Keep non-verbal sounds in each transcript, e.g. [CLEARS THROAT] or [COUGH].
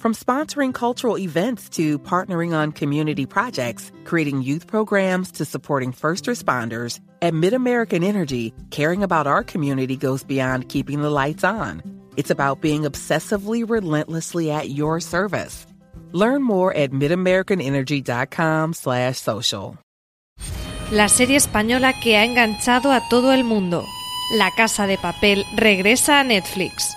From sponsoring cultural events to partnering on community projects, creating youth programs to supporting first responders, at MidAmerican Energy, caring about our community goes beyond keeping the lights on. It's about being obsessively relentlessly at your service. Learn more at midamericanenergy.com/social. La serie española que ha enganchado a todo el mundo. La Casa de Papel regresa a Netflix.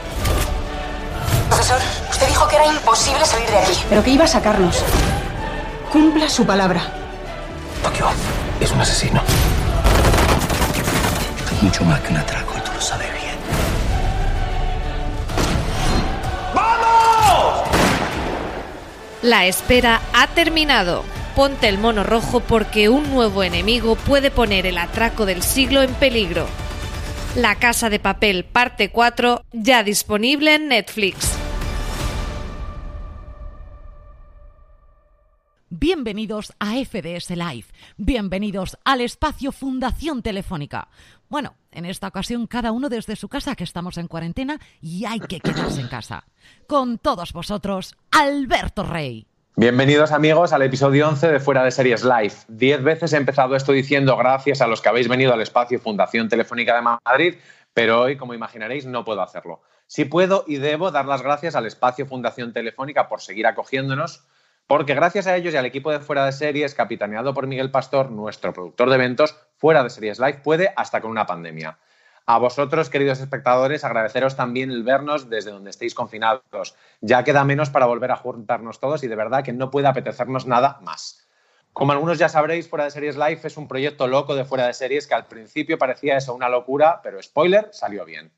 Profesor, usted dijo que era imposible salir de aquí. Pero que iba a sacarnos. Cumpla su palabra. Tokio es un asesino. Mucho más que un atraco y tú lo sabes bien. La espera ha terminado. Ponte el mono rojo porque un nuevo enemigo puede poner el atraco del siglo en peligro. La Casa de Papel, parte 4, ya disponible en Netflix. Bienvenidos a FDS Live, bienvenidos al espacio Fundación Telefónica. Bueno, en esta ocasión cada uno desde su casa, que estamos en cuarentena y hay que quedarse en casa. Con todos vosotros, Alberto Rey. Bienvenidos amigos al episodio 11 de Fuera de Series Live. Diez veces he empezado esto diciendo gracias a los que habéis venido al espacio Fundación Telefónica de Madrid, pero hoy, como imaginaréis, no puedo hacerlo. Sí puedo y debo dar las gracias al espacio Fundación Telefónica por seguir acogiéndonos, porque gracias a ellos y al equipo de Fuera de Series, capitaneado por Miguel Pastor, nuestro productor de eventos, Fuera de Series Live puede hasta con una pandemia. A vosotros, queridos espectadores, agradeceros también el vernos desde donde estéis confinados. Ya queda menos para volver a juntarnos todos y de verdad que no puede apetecernos nada más. Como algunos ya sabréis, Fuera de Series Live es un proyecto loco de Fuera de Series que al principio parecía eso una locura, pero spoiler, salió bien.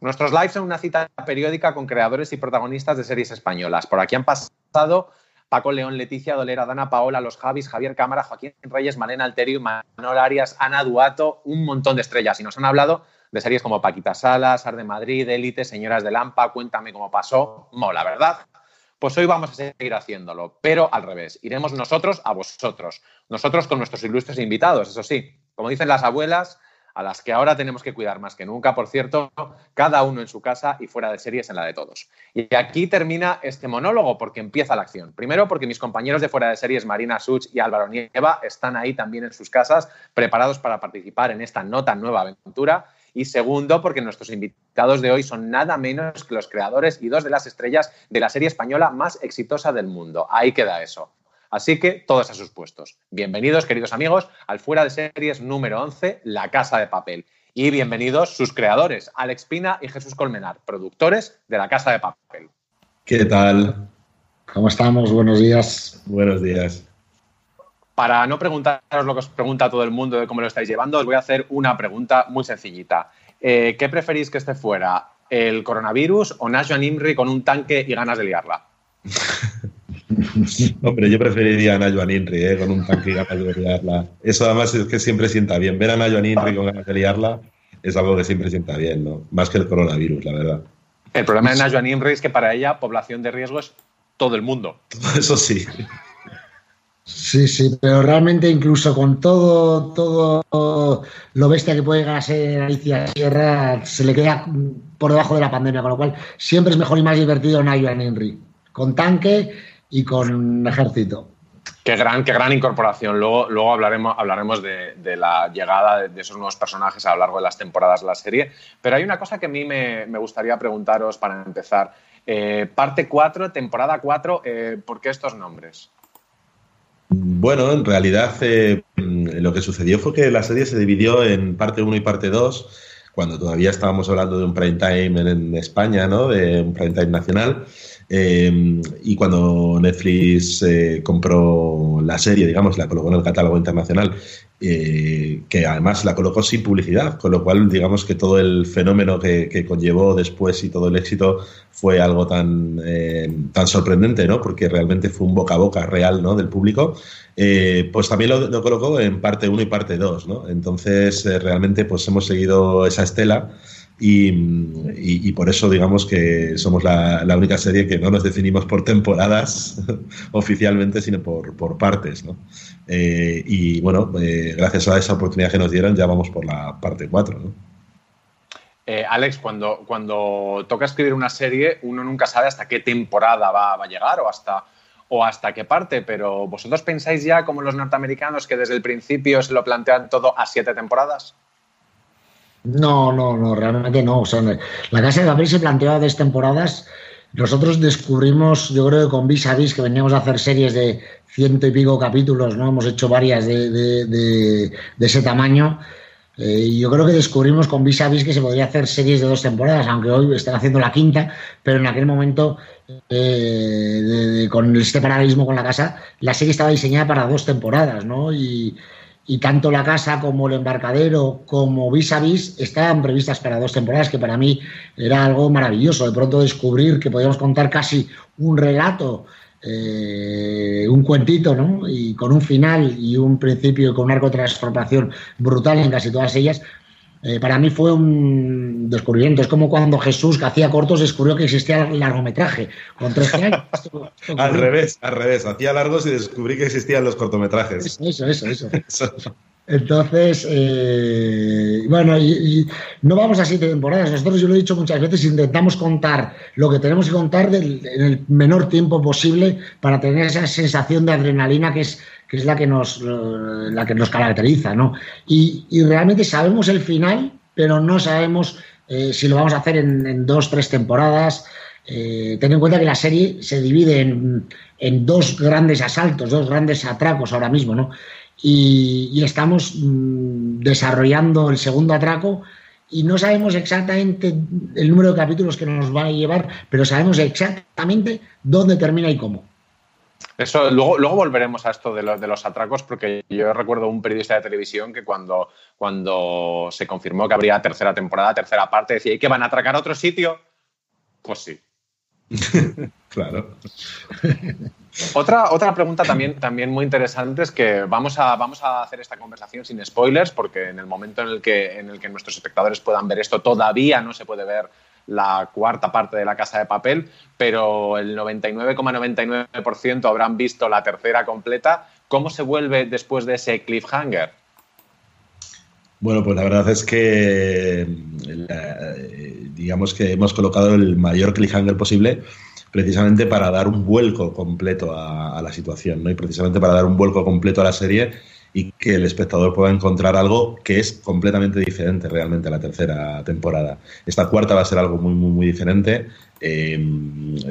Nuestros lives son una cita periódica con creadores y protagonistas de series españolas. Por aquí han pasado Paco León, Leticia Dolera, Dana Paola, Los Javis, Javier Cámara, Joaquín Reyes, Malena Alterio, Manol Arias, Ana Duato, un montón de estrellas. Y nos han hablado de series como Paquita Salas, Ar de Madrid, Élite, Señoras de Lampa, Cuéntame cómo pasó. Mola, ¿verdad? Pues hoy vamos a seguir haciéndolo, pero al revés. Iremos nosotros a vosotros. Nosotros con nuestros ilustres invitados, eso sí. Como dicen las abuelas, a las que ahora tenemos que cuidar más que nunca, por cierto, cada uno en su casa y fuera de series en la de todos. Y aquí termina este monólogo porque empieza la acción. Primero porque mis compañeros de fuera de series, Marina Such y Álvaro Nieva, están ahí también en sus casas, preparados para participar en esta no tan nueva aventura. Y segundo, porque nuestros invitados de hoy son nada menos que los creadores y dos de las estrellas de la serie española más exitosa del mundo. Ahí queda eso. Así que todos a sus puestos. Bienvenidos, queridos amigos, al Fuera de Series número 11, La Casa de Papel. Y bienvenidos sus creadores, Alex Pina y Jesús Colmenar, productores de La Casa de Papel. ¿Qué tal? ¿Cómo estamos? Buenos días. Buenos días. Para no preguntaros lo que os pregunta todo el mundo de cómo lo estáis llevando, os voy a hacer una pregunta muy sencillita. Eh, ¿Qué preferís que esté fuera? ¿El coronavirus o Nashwan Imri con un tanque y ganas de liarla? [LAUGHS] Hombre, yo preferiría a Nayo Inri, ¿eh? con un tanque y ganas de liarla. Eso además es que siempre sienta bien. Ver a Nayo Inri con ganas de liarla es algo que siempre sienta bien, ¿no? Más que el coronavirus, la verdad. El problema de Nayo Inri es que para ella población de riesgo es todo el mundo. [LAUGHS] Eso sí. Sí, sí, pero realmente incluso con todo, todo lo bestia que puede llegar a ser Alicia Sierra, se le queda por debajo de la pandemia, con lo cual siempre es mejor y más divertido Nayan Henry, con tanque y con ejército. Qué gran, qué gran incorporación. Luego, luego hablaremos, hablaremos de, la llegada de, esos nuevos personajes a lo largo de las temporadas de la serie. Pero hay una cosa que a mí me, gustaría preguntaros para empezar. Eh, parte 4, temporada 4, eh, ¿por qué estos nombres? Bueno, en realidad eh, lo que sucedió fue que la serie se dividió en parte 1 y parte 2, cuando todavía estábamos hablando de un prime time en, España, ¿no? de un prime time nacional. Eh, y cuando Netflix eh, compró la serie, digamos, la colocó en el catálogo internacional, eh, que además la colocó sin publicidad, con lo cual, digamos que todo el fenómeno que, conllevó después y todo el éxito fue algo tan, tan sorprendente, ¿no? Porque realmente fue un boca a boca real, ¿no? Del público. pues también lo, colocó en parte 1 y parte 2, ¿no? Entonces, realmente, pues hemos seguido esa estela. Y, por eso digamos que somos la, única serie que no nos definimos por temporadas [LAUGHS] oficialmente, sino por, partes. ¿no? Eh, y bueno, eh, gracias a esa oportunidad que nos dieron, ya vamos por la parte 4. ¿no? Eh, Alex, cuando, cuando toca escribir una serie, uno nunca sabe hasta qué temporada va, a llegar o hasta, o hasta qué parte, pero ¿vosotros pensáis ya como los norteamericanos que desde el principio se lo plantean todo a siete temporadas? No, no, no, realmente no. O sea, la Casa de Papel se planteó dos temporadas. Nosotros descubrimos, yo creo que con Vis a Vis, que veníamos a hacer series de ciento y pico capítulos, ¿no? Hemos hecho varias de, ese tamaño. Eh, yo creo que descubrimos con Vis a Vis que se podría hacer series de dos temporadas, aunque hoy están haciendo la quinta, pero en aquel momento, eh, con este paralelismo con la casa, la serie estaba diseñada para dos temporadas, ¿no? Y, y tanto la casa como el embarcadero como vis a vis estaban previstas para dos temporadas, que para mí era algo maravilloso. De pronto descubrir que podíamos contar casi un relato, eh, un cuentito, ¿no? Y con un final y un principio y con un arco de transformación brutal en casi todas ellas, eh, para mí fue un descubrimiento. Es como cuando Jesús, que hacía cortos, descubrió que existía el largometraje. Con [LAUGHS] al revés, al revés. Hacía largos y descubrí que existían los cortometrajes. Eso, eso, eso. [LAUGHS] Entonces, eh, bueno, y, no vamos a siete temporadas. Nosotros, yo lo he dicho muchas veces, intentamos contar lo que tenemos que contar en el menor tiempo posible para tener esa sensación de adrenalina que es que es la que nos, la que nos caracteriza, ¿no? Y, realmente sabemos el final, pero no sabemos eh, si lo vamos a hacer en, dos, tres temporadas. Eh, ten en cuenta que la serie se divide en, dos grandes asaltos, dos grandes atracos ahora mismo, ¿no? Y, estamos mm, desarrollando el segundo atraco y no sabemos exactamente el número de capítulos que nos van a llevar, pero sabemos exactamente dónde termina y cómo. Eso, luego, luego volveremos a esto de, de, los atracos, porque yo recuerdo un periodista de televisión que cuando, cuando se confirmó que habría tercera temporada, tercera parte, decía, ¿y que van a atracar a otro sitio? Pues sí. [LAUGHS] claro. [LAUGHS] Otra, otra pregunta también, también muy interesante es que vamos a, vamos a hacer esta conversación sin spoilers, porque en el momento en el, que, en el que nuestros espectadores puedan ver esto, todavía no se puede ver la cuarta parte de la casa de papel, pero el 99,99% habrán visto la tercera completa. ¿Cómo se vuelve después de ese cliffhanger? Bueno, pues la verdad es que digamos que hemos colocado el mayor cliffhanger posible precisamente para dar un vuelco completo a, a la situación, ¿no? Y precisamente para dar un vuelco completo a la serie y que el espectador pueda encontrar algo que es completamente diferente realmente a la tercera temporada. Esta cuarta va a ser algo muy, muy, muy diferente. Eh,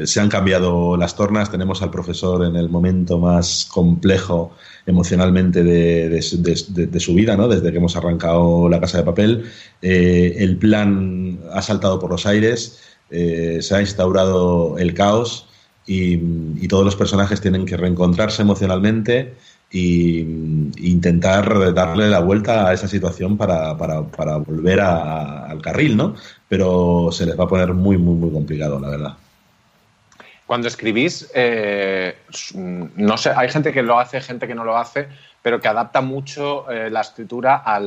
se han cambiado las tornas, tenemos al profesor en el momento más complejo emocionalmente de, su vida, ¿no? desde que hemos arrancado la casa de papel. Eh, el plan ha saltado por los aires, eh, se ha instaurado el caos y todos los personajes tienen que reencontrarse emocionalmente y intentar darle la vuelta a esa situación para, volver al carril, ¿no? Pero se les va a poner muy, muy, muy complicado, la verdad. Cuando escribís, eh, no sé, hay gente que lo hace, gente que no lo hace, pero que adapta mucho eh, la escritura a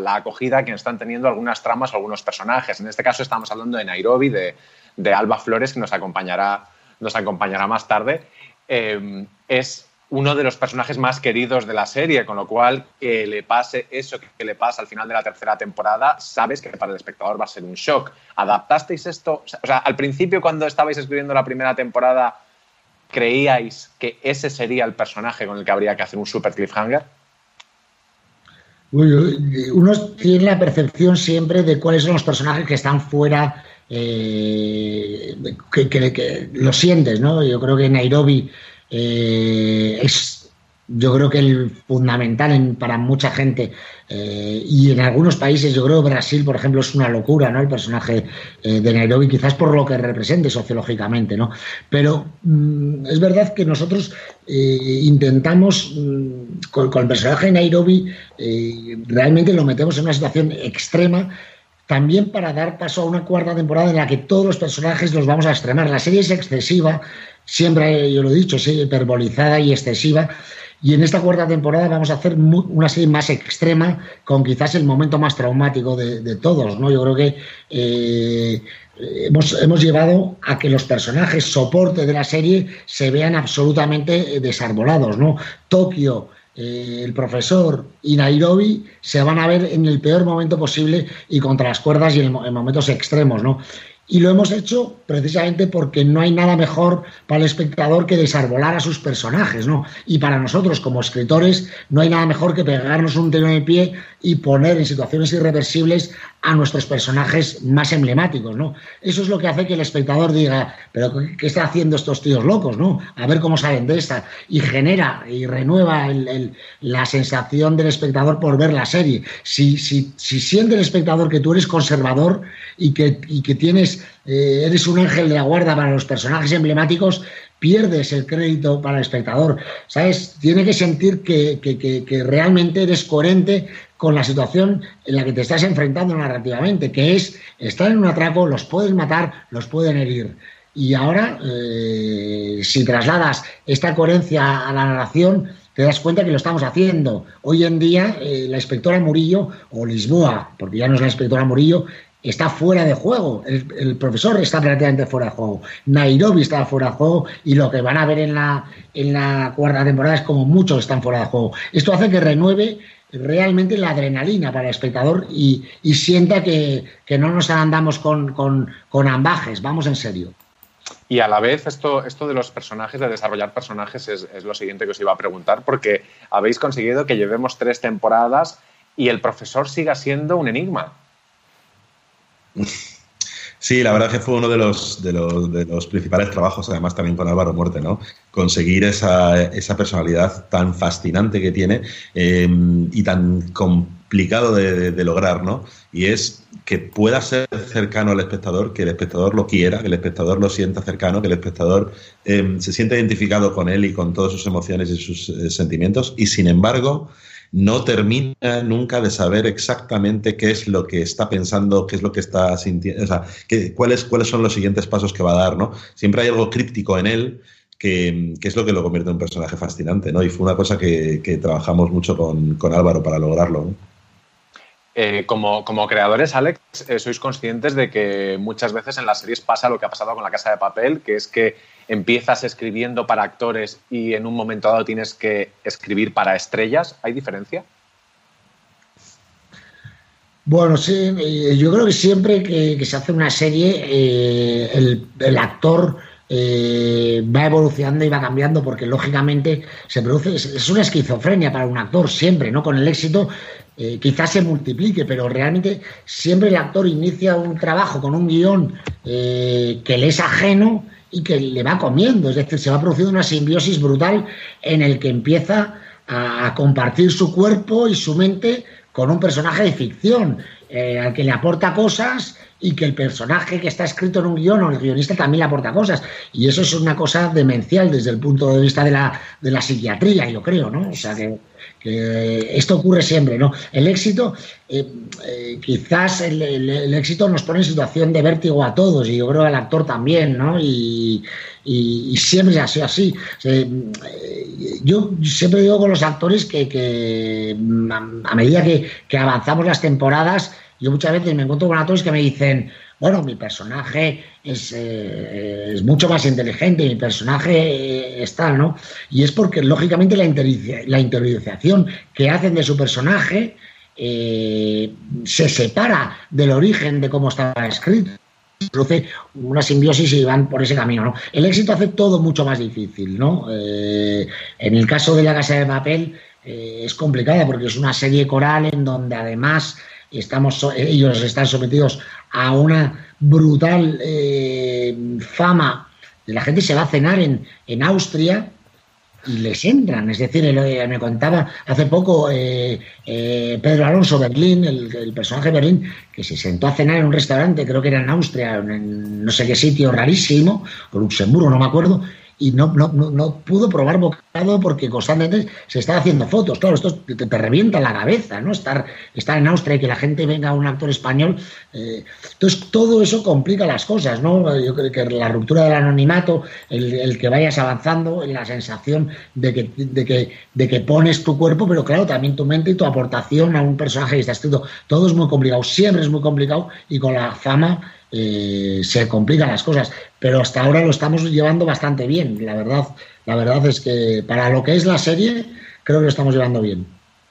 la acogida que están teniendo algunas tramas o algunos personajes. En este caso estamos hablando de Nairobi, de, Alba Flores, que nos acompañará, nos acompañará más tarde. Eh, es uno de los personajes más queridos de la serie, con lo cual que le pase eso que le pasa al final de la tercera temporada, sabes que para el espectador va a ser un shock. ¿Adaptasteis esto? O sea, al principio cuando estabais escribiendo la primera temporada, ¿creíais que ese sería el personaje con el que habría que hacer un super cliffhanger? Uno tiene la percepción siempre de cuáles son los personajes que están fuera, eh, que, que, lo sientes, ¿no? Yo creo que Nairobi eh, es yo creo que el fundamental para mucha gente eh, y en algunos países, yo creo Brasil, por ejemplo, es una locura, ¿no? El personaje eh, de Nairobi, quizás por lo que represente sociológicamente, ¿no? Pero mm, es verdad que nosotros intentamos, mm, con, con, el personaje de Nairobi, realmente lo metemos en una situación extrema también para dar paso a una cuarta temporada en la que todos los personajes los vamos a extremar. La serie es excesiva, siempre, yo lo he dicho, sí, hiperbolizada y excesiva. Y en esta cuarta temporada vamos a hacer una serie más extrema, con quizás el momento más traumático de, todos. ¿no? Yo creo que eh, hemos, hemos, llevado a que los personajes soporte de la serie se vean absolutamente desarbolados. ¿no? Tokio, eh, el profesor y Nairobi se van a ver en el peor momento posible y contra las cuerdas y en, en momentos extremos. ¿no? Y lo hemos hecho precisamente porque no hay nada mejor para el espectador que desarbolar a sus personajes, ¿no? Y para nosotros como escritores no hay nada mejor que pegarnos un tiro en el pie y poner en situaciones irreversibles a nuestros personajes más emblemáticos, ¿no? Eso es lo que hace que el espectador diga, pero ¿qué están haciendo estos tíos locos, no? A ver cómo salen de esta. Y genera y renueva la sensación del espectador por ver la serie. Si, si, si siente el espectador que tú eres conservador y que, y que tienes eh, eres un ángel de la guarda para los personajes emblemáticos, pierdes el crédito para el espectador. ¿Sabes? Tiene que sentir que, realmente eres coherente con la situación en la que te estás enfrentando narrativamente, que es estar en un atraco, los puedes matar, los pueden herir. Y ahora, eh, si trasladas esta coherencia a la narración, te das cuenta que lo estamos haciendo. Hoy en día, eh, la inspectora Murillo, o Lisboa, porque ya no es la inspectora Murillo, está fuera de juego. El, profesor está prácticamente fuera de juego. Nairobi está fuera de juego y lo que van a ver en la, en la cuarta temporada es como muchos están fuera de juego. Esto hace que renueve realmente la adrenalina para el espectador y, sienta que, no nos andamos con, con, ambajes, vamos en serio. Y a la vez, esto, esto de los personajes, de desarrollar personajes, es, es, lo siguiente que os iba a preguntar, porque habéis conseguido que llevemos tres temporadas y el profesor siga siendo un enigma. [LAUGHS] Sí, la verdad que fue uno de los, de los, principales trabajos, además también con Álvaro Muerte, ¿no? Conseguir esa, personalidad tan fascinante que tiene eh, y tan complicado de, lograr, ¿no? Y es que pueda ser cercano al espectador, que el espectador lo quiera, que el espectador lo sienta cercano, que el espectador eh, se sienta identificado con él y con todas sus emociones y sus eh, sentimientos, y sin embargo no termina nunca de saber exactamente qué es lo que está pensando, qué es lo que está sintiendo, o sea, cuáles, cuáles son los siguientes pasos que va a dar, ¿no? Siempre hay algo críptico en él que, es lo que lo convierte en un personaje fascinante, ¿no? Y fue una cosa que, trabajamos mucho con, Álvaro para lograrlo, eh, como, como, creadores, Alex, eh, sois conscientes de que muchas veces en las series pasa lo que ha pasado con la Casa de Papel, que es que empiezas escribiendo para actores y en un momento dado tienes que escribir para estrellas. ¿Hay diferencia? Bueno, sí, eh, yo creo que siempre que, se hace una serie, eh, el, actor eh, va evolucionando y va cambiando porque lógicamente se produce, es una esquizofrenia para un actor siempre, ¿no? Con el éxito quizás se multiplique, pero realmente siempre el actor inicia un trabajo con un guion que le es ajeno y que le va comiendo, es decir, se va produciendo una simbiosis brutal en el que empieza a compartir su cuerpo y su mente con un personaje de ficción, eh, al que le aporta cosas y que el personaje que está escrito en un guion o el guionista también le aporta cosas. Y eso es una cosa demencial desde el punto de vista de la, de la psiquiatría, yo creo, ¿no? O sea que, esto ocurre siempre, ¿no? El éxito, eh, eh, quizás el, éxito nos pone en situación de vértigo a todos, y yo creo al actor también, ¿no? Y, siempre ha sido así. yo siempre digo con los actores que, a medida que, que avanzamos las temporadas, yo muchas veces me encuentro con actores que me dicen, bueno, mi personaje es, eh, es mucho más inteligente, mi personaje eh, está, ¿no? Y es porque, lógicamente, la, la interiorización que hacen de su personaje eh, se separa del origen de cómo estaba escrito produce una simbiosis y van por ese camino. ¿no? El éxito hace todo mucho más difícil. ¿no? en el caso de La Casa de Papel es complicada porque es una serie coral en donde además estamos, ellos están sometidos a una brutal eh, fama. La gente se va a cenar en, en Austria y les entran. Es decir, me contaba hace poco eh, eh, Pedro Alonso Berlín, el, personaje de Berlín, que se sentó a cenar en un restaurante, creo que era en Austria, en no sé qué sitio rarísimo, o Luxemburgo, no me acuerdo, y no, no, no, pudo probar bocado porque constantemente se estaba haciendo fotos. Claro, esto te, te, revienta la cabeza, ¿no? Estar, estar en Austria y que la gente venga a un actor español. Eh, entonces, todo eso complica las cosas, ¿no? Yo creo que la ruptura del anonimato, el, que vayas avanzando, la sensación de que, de, que, de que pones tu cuerpo, pero claro, también tu mente y tu aportación a un personaje que está escrito. Todo es muy complicado, siempre es muy complicado y con la fama eh, se complican las cosas. Pero hasta ahora lo estamos llevando bastante bien, la verdad. La verdad es que para lo que es la serie, creo que lo estamos llevando bien.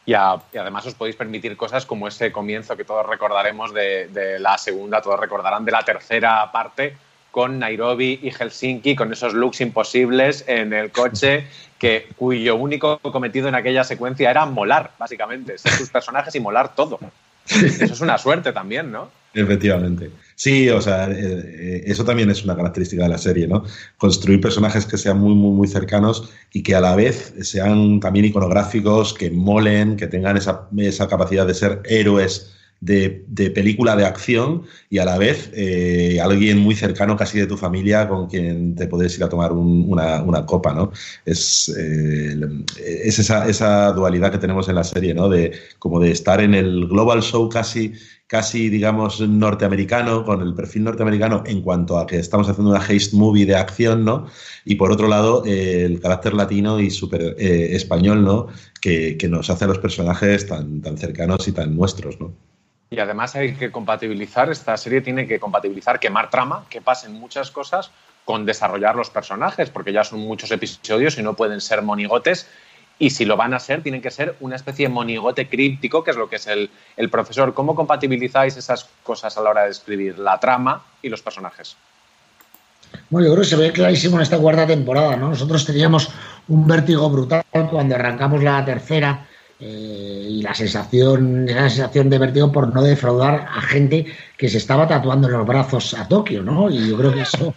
Y, además os podéis permitir cosas como ese comienzo que todos recordaremos de, la segunda, todos recordarán de la tercera parte con Nairobi y Helsinki, con esos looks imposibles en el coche, que, cuyo único cometido en aquella secuencia era molar, básicamente, ser sus personajes y molar todo. [LAUGHS] Eso es una suerte también, ¿no? Efectivamente. Sí, o sea, eh, eh, eso también es una característica de la serie, ¿no? Construir personajes que sean muy, muy, muy cercanos y que a la vez sean también iconográficos, que molen, que tengan esa, capacidad de ser héroes de, película de acción y a la vez eh, alguien muy cercano casi de tu familia con quien te puedes ir a tomar una, copa, ¿no? Es, es esa, dualidad que tenemos en la serie, ¿no? De, como de estar en el global show casi casi, digamos, norteamericano, con el perfil norteamericano en cuanto a que estamos haciendo una haste movie de acción, ¿no? Y por otro lado, el carácter latino y súper eh, español, ¿no? Que, nos hace a los personajes tan, tan cercanos y tan nuestros, ¿no? Y además hay que compatibilizar, esta serie tiene que compatibilizar, quemar trama, que pasen muchas cosas con desarrollar los personajes, porque ya son muchos episodios y no pueden ser monigotes y si lo van a ser, tienen que ser una especie de monigote críptico, que es lo que es el, profesor. ¿Cómo compatibilizáis esas cosas a la hora de escribir la trama y los personajes? Bueno, yo creo que se ve clarísimo en esta cuarta temporada, ¿no? Nosotros teníamos un vértigo brutal cuando arrancamos la tercera eh, y la sensación, esa sensación de vértigo por no defraudar a gente que se estaba tatuando en los brazos a Tokio, ¿no? Y yo creo que eso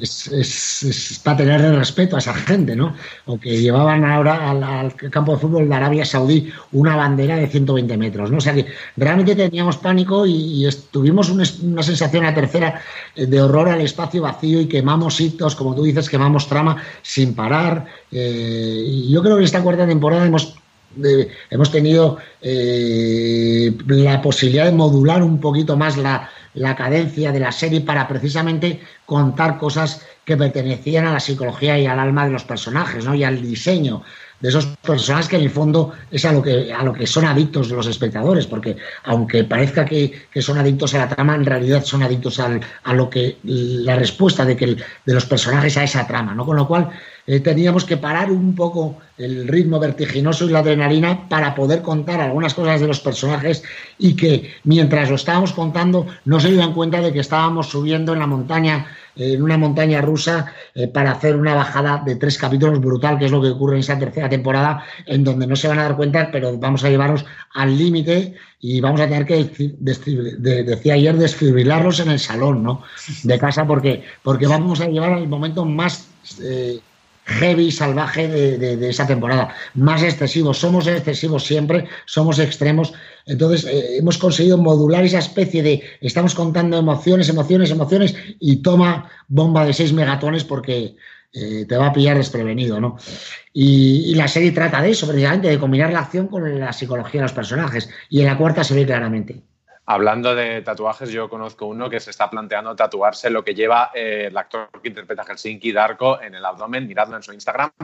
es, para tener respeto a esa gente, ¿no? O que llevaban ahora al, campo de fútbol de Arabia Saudí una bandera de 120 metros, ¿no? O sea que realmente teníamos pánico y, tuvimos una sensación a tercera eh, de horror al espacio vacío y quemamos hitos, como tú dices, quemamos trama sin parar. Eh, y yo creo que en esta cuarta temporada hemos eh, hemos tenido la posibilidad de modular un poquito más la, la cadencia de la serie para precisamente contar cosas que pertenecían a la psicología y al alma de los personajes, ¿no? Y al diseño de esos personajes que en el fondo es a lo que, a lo que son adictos los espectadores, porque aunque parezca que, son adictos a la trama, en realidad son adictos a lo que la respuesta de, que de los personajes a esa trama, ¿no? Con lo cual eh, teníamos que parar un poco el ritmo vertiginoso y la adrenalina para poder contar algunas cosas de los personajes y que mientras lo estábamos contando no se dieran cuenta de que estábamos subiendo en la montaña, en una montaña rusa, eh, para hacer una bajada de tres capítulos brutal, que es lo que ocurre en esa tercera temporada, en donde no se van a dar cuenta, pero vamos a llevarlos al límite y vamos a tener que, decía ayer, desfibrilarlos en el salón ¿no? de casa porque, porque vamos a llevar al momento más... Eh, heavy, salvaje de, esa temporada. Más excesivos, somos excesivos siempre, somos extremos. Entonces, eh, hemos conseguido modular esa especie de estamos contando emociones, emociones, emociones y toma bomba de 6 megatones porque eh, te va a pillar desprevenido, ¿no? Y, y, la serie trata de eso, precisamente, de combinar la acción con la psicología de los personajes. Y en la cuarta se ve claramente. Hablando de tatuajes, yo conozco uno que se está planteando tatuarse lo que lleva eh, el actor que interpreta Helsinki, Darko, en el abdomen. Miradlo en su Instagram. [LAUGHS]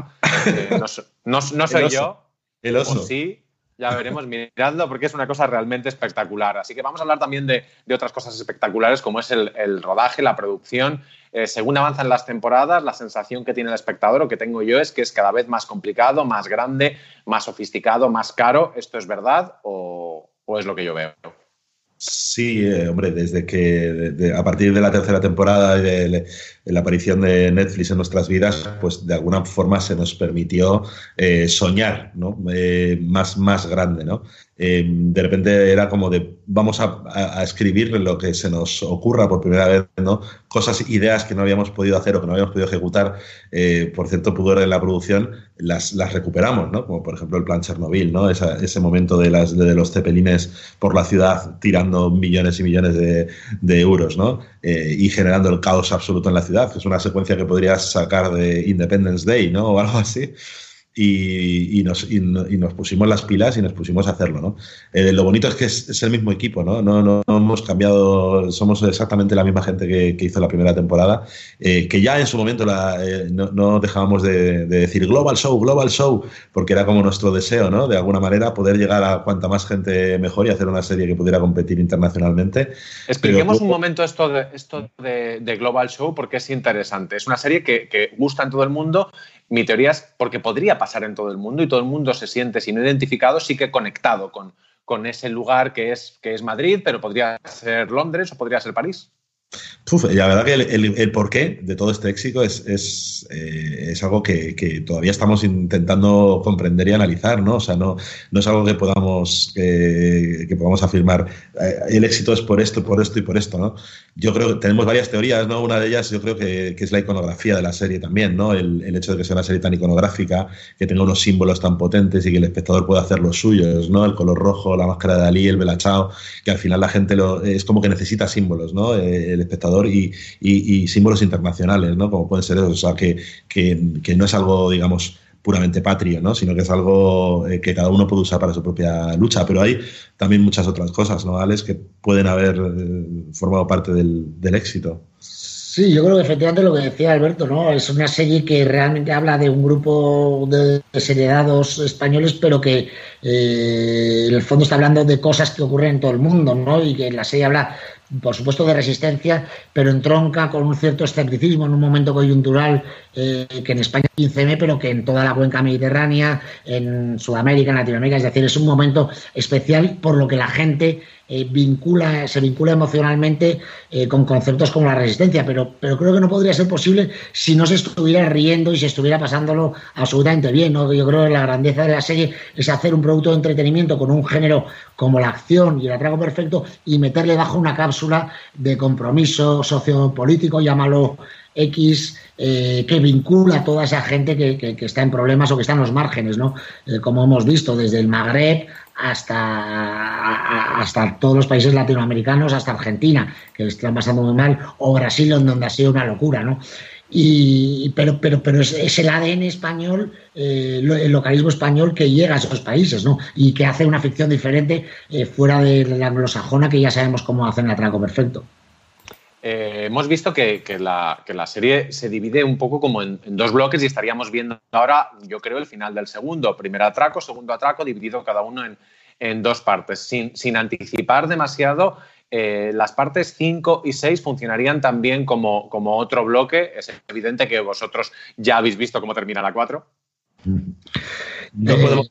Eh, no, soy yo. El oso. sí, Ya veremos, miradlo porque es una cosa realmente espectacular. Así que vamos a hablar también de, otras cosas espectaculares como es el, rodaje, la producción. Eh, según avanzan las temporadas, la sensación que tiene el espectador o que tengo yo es que es cada vez más complicado, más grande, más sofisticado, más caro. ¿Esto es verdad o es lo que yo veo? Sí, eh, hombre, desde que a partir de la tercera temporada de, la aparición de Netflix en nuestras vidas, pues de alguna forma se nos permitió eh, soñar, ¿no? Eh, más, más grande, ¿no? Eh, de repente era como de vamos a, escribir lo que se nos ocurra por primera vez, ¿no? Cosas, ideas que no habíamos podido hacer o que no habíamos podido ejecutar por cierto pudor en la producción, las, las recuperamos, ¿no? Como por ejemplo el plan Chernobyl, ¿no? ese momento de, las, de los cepelines por la ciudad tirando millones y millones de, euros, ¿no? Y generando el caos absoluto en la ciudad, que es una secuencia que podrías sacar de Independence Day, ¿no? [LAUGHS] O algo así y, nos, y, nos, pusimos las pilas y nos pusimos a hacerlo, ¿no? Eh, lo bonito es que es, el mismo equipo, ¿no? No, ¿no? hemos cambiado, somos exactamente la misma gente que, hizo la primera temporada, eh, que ya en su momento la, eh, no, dejábamos de, decir Global Show, Global Show, porque era como nuestro deseo, ¿no? De alguna manera poder llegar a cuanta más gente mejor y hacer una serie que pudiera competir internacionalmente. Expliquemos un momento esto, de, esto de, Global Show porque es interesante. Es una serie que, que gusta en todo el mundo mi teoría es porque podría pasar en todo el mundo y todo el mundo se siente, si no identificado, sí que conectado con, con ese lugar que es, que es Madrid, pero podría ser Londres o podría ser París la verdad que el, porqué de todo este éxito es, es, eh, algo que, todavía estamos intentando comprender y analizar, ¿no? O sea, no, no es algo que podamos, que podamos afirmar, eh, el éxito es por esto, por esto y por esto, ¿no? Yo creo que tenemos varias teorías, ¿no? Una de ellas yo creo que, es la iconografía de la serie también, ¿no? El, hecho de que sea una serie tan iconográfica, que tenga unos símbolos tan potentes y que el espectador pueda hacer los suyos, ¿no? El color rojo, la máscara de Dalí, el belachao, que al final la gente lo, es como que necesita símbolos, ¿no? Eh, el espectador y, símbolos internacionales, ¿no? Como pueden ser esos, o sea, que, que, no es algo, digamos, puramente patrio, ¿no? sino que es algo eh, que cada uno puede usar para su propia lucha. Pero hay también muchas otras cosas, ¿no, Alex, que pueden haber eh, formado parte del, éxito. Sí, yo creo que efectivamente lo que decía Alberto, ¿no? Es una serie que realmente habla de un grupo de desheredados españoles, pero que eh, en el fondo está hablando de cosas que ocurren en todo el mundo, ¿no? Y que la serie habla por supuesto de resistencia, pero entronca con un cierto escepticismo en un momento coyuntural eh, que en España 15M, pero que en toda la cuenca mediterránea, en Sudamérica, en Latinoamérica, es decir, es un momento especial por lo que la gente eh, vincula, se vincula emocionalmente eh, con conceptos como la resistencia, pero, pero creo que no podría ser posible si no se estuviera riendo y se estuviera pasándolo absolutamente bien. ¿no? Yo creo que la grandeza de la serie es hacer un producto de entretenimiento con un género como la acción y el atraco perfecto y meterle bajo una cápsula de compromiso sociopolítico, llámalo X, eh, que vincula a toda esa gente que, está en problemas o que está en los márgenes, ¿no? como hemos visto, desde el Magreb hasta, hasta todos los países latinoamericanos, hasta Argentina, que están pasando muy mal, o Brasil, donde ha sido una locura, ¿no? Y, pero, pero, pero es, el ADN español, eh, el localismo español que llega a esos países, ¿no? Y que hace una ficción diferente eh, fuera de la anglosajona, que ya sabemos cómo hacen el atraco perfecto. Eh, hemos visto que, la, serie se divide un poco como en, dos bloques y estaríamos viendo ahora, yo creo, el final del segundo. Primer atraco, segundo atraco, dividido cada uno en, dos partes. Sin, anticipar demasiado, eh, las partes 5 y 6 funcionarían también como, como otro bloque. Es evidente que vosotros ya habéis visto cómo termina la 4. No podemos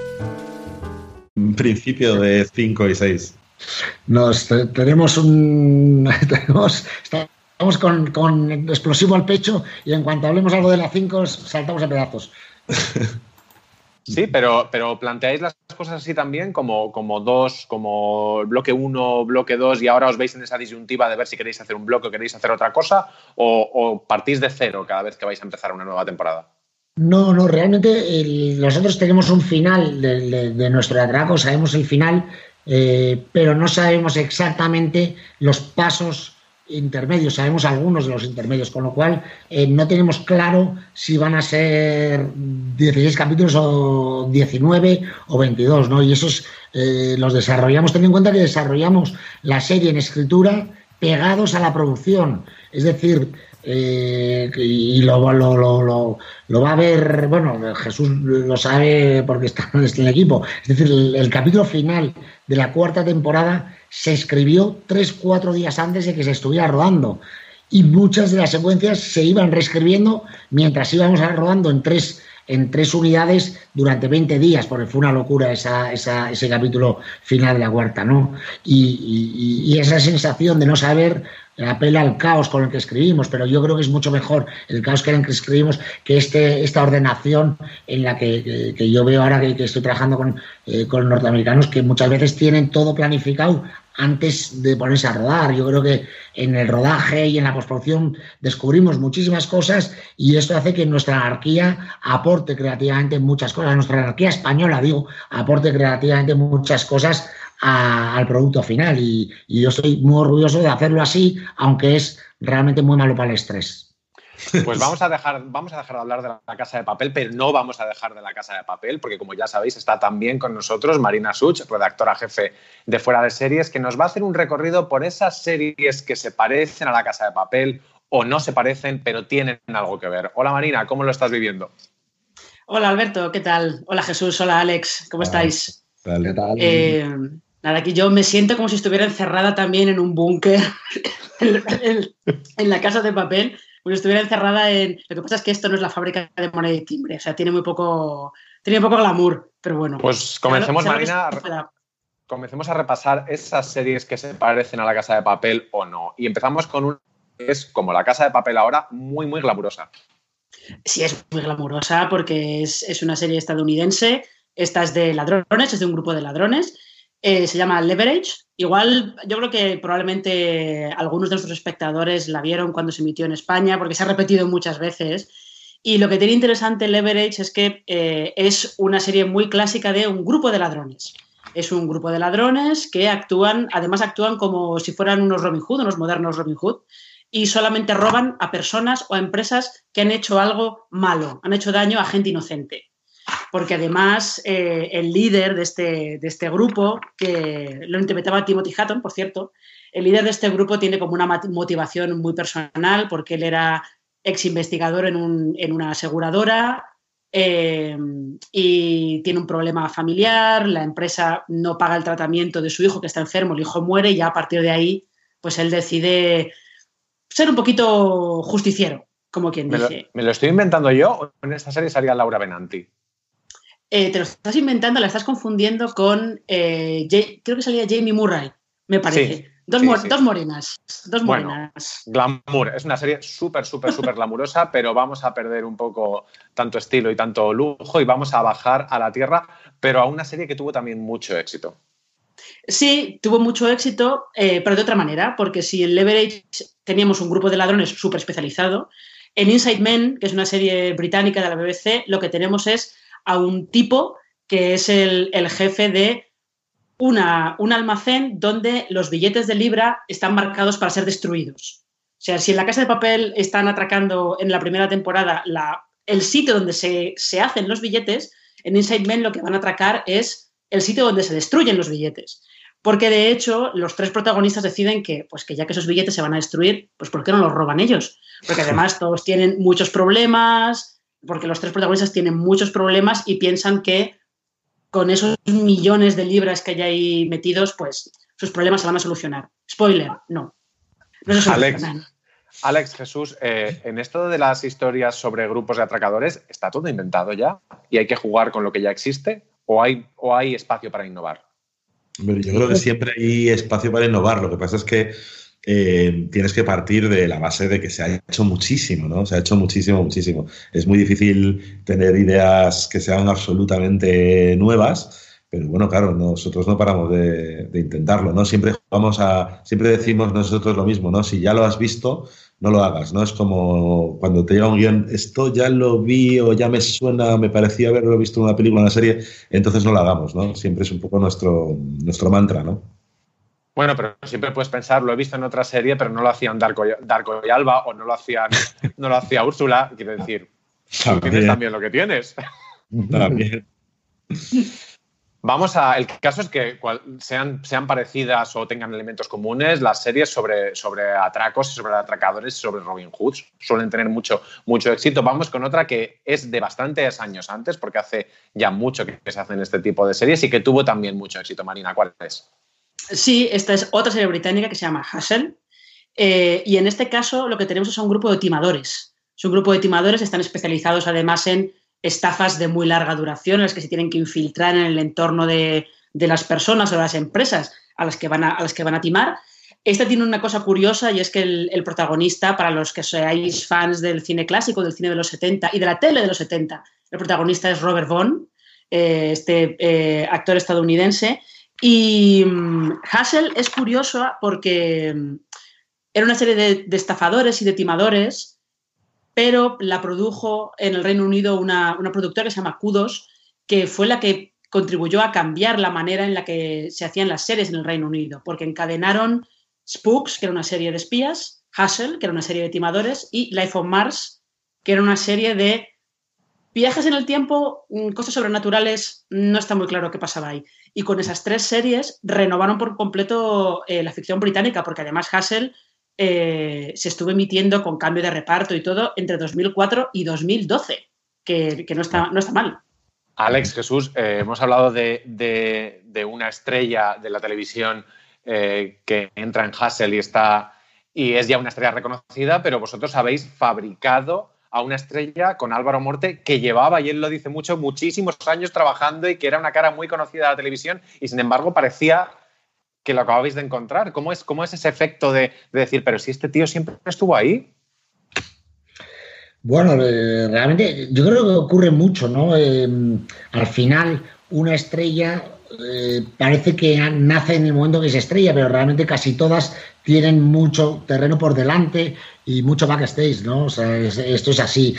Principio de 5 y 6. Nos tenemos un. [LAUGHS] Tenemos, estamos con, con explosivo al pecho y en cuanto hablemos algo de la 5 saltamos a pedazos. [LAUGHS] Sí, pero, pero planteáis las cosas así también como, como dos, como bloque 1, bloque 2 y ahora os veis en esa disyuntiva de ver si queréis hacer un bloque o queréis hacer otra cosa o, partís de cero cada vez que vais a empezar una nueva temporada. No, no, realmente nosotros tenemos un final de, nuestro atraco, sabemos el final, eh, pero no sabemos exactamente los pasos intermedios, sabemos algunos de los intermedios, con lo cual eh, no tenemos claro si van a ser 16 capítulos o 19 o 22, ¿no? Y esos eh, los desarrollamos, ten en cuenta que desarrollamos la serie en escritura pegados a la producción, es decir, eh, y lo, va a ver, bueno, Jesús lo sabe porque está [LAUGHS] en el equipo, es decir, el capítulo final de la cuarta temporada se escribió tres, cuatro días antes de que se estuviera rodando. Y muchas de las secuencias se iban reescribiendo mientras íbamos rodando en tres, en tres unidades durante 20 días, porque fue una locura esa, ese capítulo final de la cuarta, ¿no? y, esa sensación de no saber apela al caos con el que escribimos, pero yo creo que es mucho mejor el caos que el que escribimos que este, esta ordenación en la que, yo veo ahora que, estoy trabajando con, eh, con norteamericanos que muchas veces tienen todo planificado antes de ponerse a rodar. Yo creo que en el rodaje y en la postproducción descubrimos muchísimas cosas y esto hace que nuestra anarquía aporte creativamente muchas cosas, nuestra anarquía española, digo, aporte creativamente muchas cosas al producto final. Y, yo estoy muy orgulloso de hacerlo así, aunque es realmente muy malo para el estrés. Pues vamos a, dejar, vamos a dejar de hablar de la casa de papel, pero no vamos a dejar de la casa de papel, porque como ya sabéis, está también con nosotros Marina Such, redactora jefe de Fuera de Series, que nos va a hacer un recorrido por esas series que se parecen a la casa de papel o no se parecen, pero tienen algo que ver. Hola Marina, ¿cómo lo estás viviendo? Hola Alberto, ¿qué tal? Hola Jesús, hola Alex, ¿cómo estáis? ¿Qué tal? Eh, Nada, aquí yo me siento como si estuviera encerrada también en un búnker, [LAUGHS] en, la casa de papel, como si estuviera encerrada en... Lo que pasa es que esto no es la fábrica de moneda y timbre, o sea, tiene muy poco, tiene poco glamour, pero bueno. Pues comencemos, Marina, comencemos a repasar esas series que se parecen a la casa de papel o no. Y empezamos con una que es como la casa de papel ahora, muy, muy glamurosa. Sí, es muy glamurosa porque es, es una serie estadounidense. Esta es de ladrones, es de un grupo de ladrones eh, se llama Leverage. Igual yo creo que probablemente algunos de nuestros espectadores la vieron cuando se emitió en España, porque se ha repetido muchas veces. Y lo que tiene interesante Leverage es que eh, es una serie muy clásica de un grupo de ladrones. Es un grupo de ladrones que actúan, además actúan como si fueran unos Robin Hood, unos modernos Robin Hood, y solamente roban a personas o a empresas que han hecho algo malo, han hecho daño a gente inocente porque además eh, el líder de este, de este grupo, que lo interpretaba Timothy Hatton, por cierto, el líder de este grupo tiene como una motivación muy personal, porque él era ex investigador en, un, en una aseguradora eh, y tiene un problema familiar, la empresa no paga el tratamiento de su hijo que está enfermo, el hijo muere y ya a partir de ahí, pues él decide ser un poquito justiciero, como quien dice. ¿Me lo estoy inventando yo o en esta serie salía Laura Benanti? Eh, te lo estás inventando, la estás confundiendo con, eh, creo que salía Jamie Murray, me parece. dos, dos, morenas. Dos morenas. glamour. Es una serie súper, súper, súper glamurosa, [LAUGHS] pero vamos a perder un poco tanto estilo y tanto lujo y vamos a bajar a la tierra, pero a una serie que tuvo también mucho éxito. Sí, tuvo mucho éxito, eh, pero de otra manera, porque si en Leverage teníamos un grupo de ladrones súper especializado, en Inside Men, que es una serie británica de la BBC, lo que tenemos es a un tipo que es el, jefe de una, un almacén donde los billetes de libra están marcados para ser destruidos. O sea, si en la casa de papel están atracando en la primera temporada la, el sitio donde se, hacen los billetes, en Inside Men lo que van a atracar es el sitio donde se destruyen los billetes. Porque de hecho, los tres protagonistas deciden que, pues que ya que esos billetes se van a destruir, pues ¿por qué no los roban ellos? Porque además todos tienen muchos problemas, porque los tres protagonistas tienen muchos problemas y piensan que con esos millones de libras que hay ahí metidos, pues sus problemas se van a solucionar. Spoiler, no. Alex, Alex, Jesús, eh, en esto de las historias sobre grupos de atracadores, ¿está todo inventado ya? ¿Y hay que jugar con lo que ya existe? ¿O hay, o hay espacio para innovar? yo creo que siempre hay espacio para innovar. Lo que pasa es que eh, tienes que partir de la base de que se ha hecho muchísimo, ¿no? Se ha hecho muchísimo, muchísimo. Es muy difícil tener ideas que sean absolutamente nuevas, pero bueno, claro, nosotros no paramos de, intentarlo, ¿no? Siempre vamos a, siempre decimos nosotros lo mismo, ¿no? Si ya lo has visto, no lo hagas, ¿no? Es como cuando te llega un guion, esto ya lo vi o ya me suena, me parecía haberlo visto en una película, en una serie, entonces no lo hagamos, ¿no? Siempre es un poco nuestro, nuestro mantra, ¿no? Bueno, pero siempre puedes pensar, lo he visto en otra serie, pero no lo hacían Darko, y Alba o no lo hacían, [LAUGHS] no lo hacía Úrsula. Quiero decir, tienes también lo que tienes. También. Vamos a. El caso es que sean, sean parecidas o tengan elementos comunes, las series sobre, sobre atracos y sobre atracadores y sobre Robin Hood suelen tener mucho, mucho éxito. Vamos con otra que es de bastantes años antes, porque hace ya mucho que se hacen este tipo de series y que tuvo también mucho éxito. Marina, ¿cuál es? Sí, esta es otra serie británica que se llama Hustle. Eh, y en este caso lo que tenemos es un grupo de timadores. Es un grupo de timadores, están especializados además en estafas de muy larga duración, en las que se tienen que infiltrar en el entorno de, las personas o de las empresas a las que van a, las que van a timar. Esta tiene una cosa curiosa y es que el, protagonista, para los que seáis fans del cine clásico, del cine de los 70 y de la tele de los 70, el protagonista es Robert Vaughn, eh, este eh, actor estadounidense, y mm, Hassel es curioso porque mm, era una serie de, estafadores y de timadores, pero la produjo en el Reino Unido una, productora que se llama Kudos, que fue la que contribuyó a cambiar la manera en la que se hacían las series en el Reino Unido, porque encadenaron Spooks, que era una serie de espías, Hustle, que era una serie de timadores, y Life on Mars, que era una serie de viajes en el tiempo, mm, cosas sobrenaturales, no está muy claro qué pasaba ahí. Y con esas tres series renovaron por completo eh, la ficción británica, porque además Hassel eh, se estuvo emitiendo con cambio de reparto y todo entre 2004 y 2012, que, no, está, no está mal. Alex, Jesús, eh, hemos hablado de, una estrella de la televisión que entra en Hassel y está y es ya una estrella reconocida, pero vosotros habéis fabricado a una estrella con Álvaro Morte que llevaba, y él lo dice mucho, muchísimos años trabajando y que era una cara muy conocida de la televisión y sin embargo parecía que lo acababais de encontrar. ¿Cómo es, cómo es ese efecto de, decir, pero si este tío siempre estuvo ahí? Bueno, eh, realmente yo creo que ocurre mucho, ¿no? Em, al final, una estrella eh, parece que nace en el momento que se estrella, pero realmente casi todas tienen mucho terreno por delante y mucho backstage, ¿no? O sea, esto es así.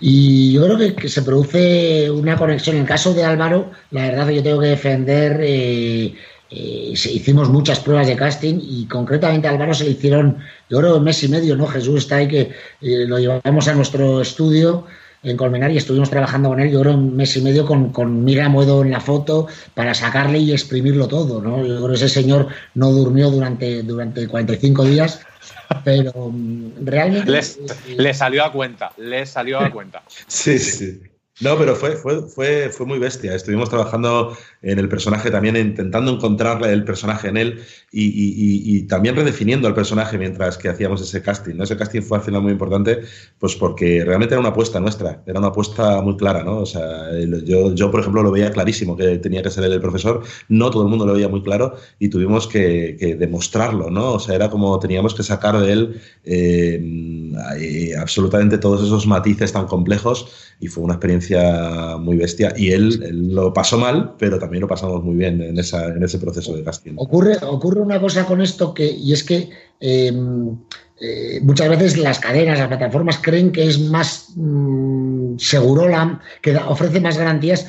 Y yo creo que, se produce una conexión. En el caso de Álvaro, la verdad que yo tengo que defender. Eh, eh, hicimos muchas pruebas de casting y concretamente a Álvaro se le hicieron, yo creo, un mes y medio, ¿no? Jesús está ahí que lo llevamos a nuestro estudio en Colmenar y estuvimos trabajando con él, yo creo, un mes y medio con, con Mira Muedo en la foto para sacarle y exprimirlo todo, ¿no? Yo creo que ese señor no durmió durante, durante 45 días, pero mm, realmente... le salió a cuenta, le salió a cuenta. sí, sí. No, pero fue, fue, fue, fue muy bestia. Estuvimos trabajando en el personaje también, intentando encontrarle el personaje en él y, también redefiniendo al personaje mientras que hacíamos ese casting. Ese casting fue al final muy importante, pues porque realmente era una apuesta nuestra, era una apuesta muy clara. ¿no? O sea, yo, yo, por ejemplo, lo veía clarísimo que tenía que ser el profesor. No todo el mundo lo veía muy claro y tuvimos que, demostrarlo. ¿no? O sea, era como teníamos que sacar de él eh, absolutamente todos esos matices tan complejos y fue una experiencia muy bestia. Y él, lo pasó mal, pero también lo pasamos muy bien en, ese proceso de casting. Ocurre, ocurre una cosa con esto que, y es que em, eh, muchas veces las cadenas, las plataformas creen que es más mm, seguro, la, que ofrece más garantías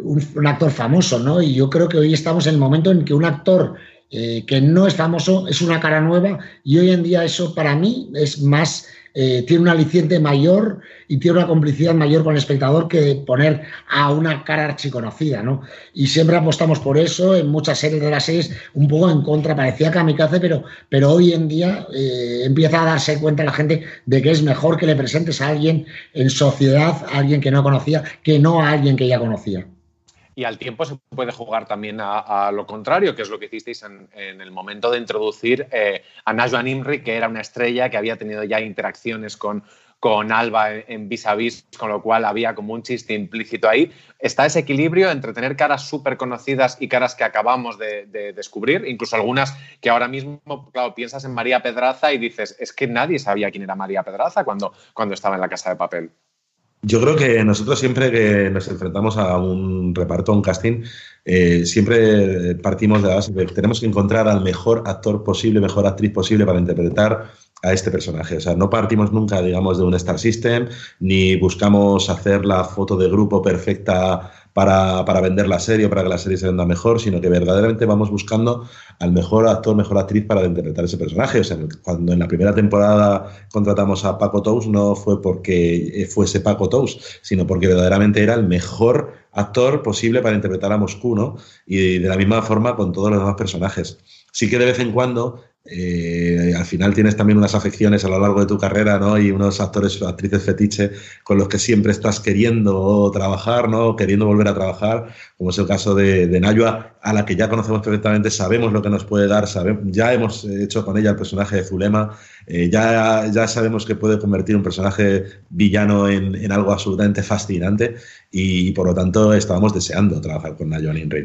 un, actor famoso, ¿no? Y yo creo que hoy estamos en el momento en que un actor eh, que no es famoso es una cara nueva y hoy en día eso para mí es más eh, tiene un aliciente mayor y tiene una complicidad mayor con el espectador que poner a una cara archiconocida, ¿no? Y siempre apostamos por eso, en muchas series de las series, un poco en contra, parecía kamikaze, pero, pero hoy en día eh, empieza a darse cuenta la gente de que es mejor que le presentes a alguien en sociedad, a alguien que no conocía, que no a alguien que ya conocía. Y al tiempo se puede jugar también a, lo contrario, que es lo que hicisteis en, el momento de introducir eh, a Najwa Nimri, que era una estrella que había tenido ya interacciones con, con Alba en vis a vis, con lo cual había como un chiste implícito ahí. Está ese equilibrio entre tener caras súper conocidas y caras que acabamos de, de, descubrir, incluso algunas que ahora mismo, claro, piensas en María Pedraza y dices, es que nadie sabía quién era María Pedraza cuando, cuando estaba en la casa de papel. Yo creo que nosotros siempre que nos enfrentamos a un reparto, a un casting, eh, siempre partimos de la base de que tenemos que encontrar al mejor actor posible, mejor actriz posible para interpretar a este personaje. O sea, no partimos nunca, digamos, de un Star System, ni buscamos hacer la foto de grupo perfecta para, para, vender la serie o para que la serie se venda mejor, sino que verdaderamente vamos buscando al mejor actor, mejor actriz para interpretar ese personaje. O sea, cuando en la primera temporada contratamos a Paco Tous, no fue porque fuese Paco Tous, sino porque verdaderamente era el mejor actor posible para interpretar a Moscú, ¿no? Y de la misma forma con todos los demás personajes. Sí que de vez en cuando eh, al final tienes también unas afecciones a lo largo de tu carrera, ¿no? Y unos actores o actrices fetiche con los que siempre estás queriendo trabajar, ¿no? Queriendo volver a trabajar, como es el caso de, de Nayua, a la que ya conocemos perfectamente, sabemos lo que nos puede dar, ya hemos hecho con ella el personaje de Zulema, eh, ya, ya sabemos que puede convertir un personaje villano en, en algo absolutamente fascinante y, por lo tanto estábamos deseando trabajar con Nayua Linrey.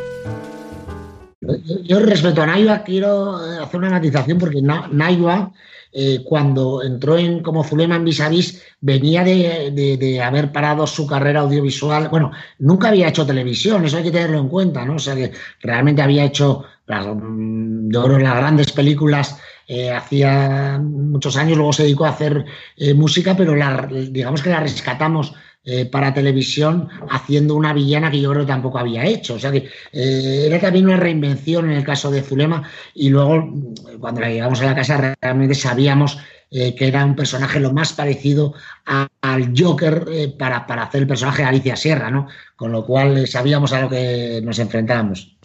Yo, yo, respecto a Naiva quiero hacer una matización porque Na, Naiva eh, cuando entró en como Zulema en Vis a Vis venía de, de, haber parado su carrera audiovisual. Bueno, nunca había hecho televisión, eso hay que tenerlo en cuenta, ¿no? O sea que realmente había hecho, las, yo creo, las grandes películas eh, hacía muchos años, luego se dedicó a hacer eh, música, pero la, digamos que la rescatamos eh, para televisión haciendo una villana que yo creo que tampoco había hecho. O sea que eh, era también una reinvención en el caso de Zulema y luego cuando la llegamos a la casa realmente sabíamos eh, que era un personaje lo más parecido al Joker para, para, hacer el personaje de Alicia Sierra, ¿no? Con lo cual sabíamos a lo que nos enfrentábamos.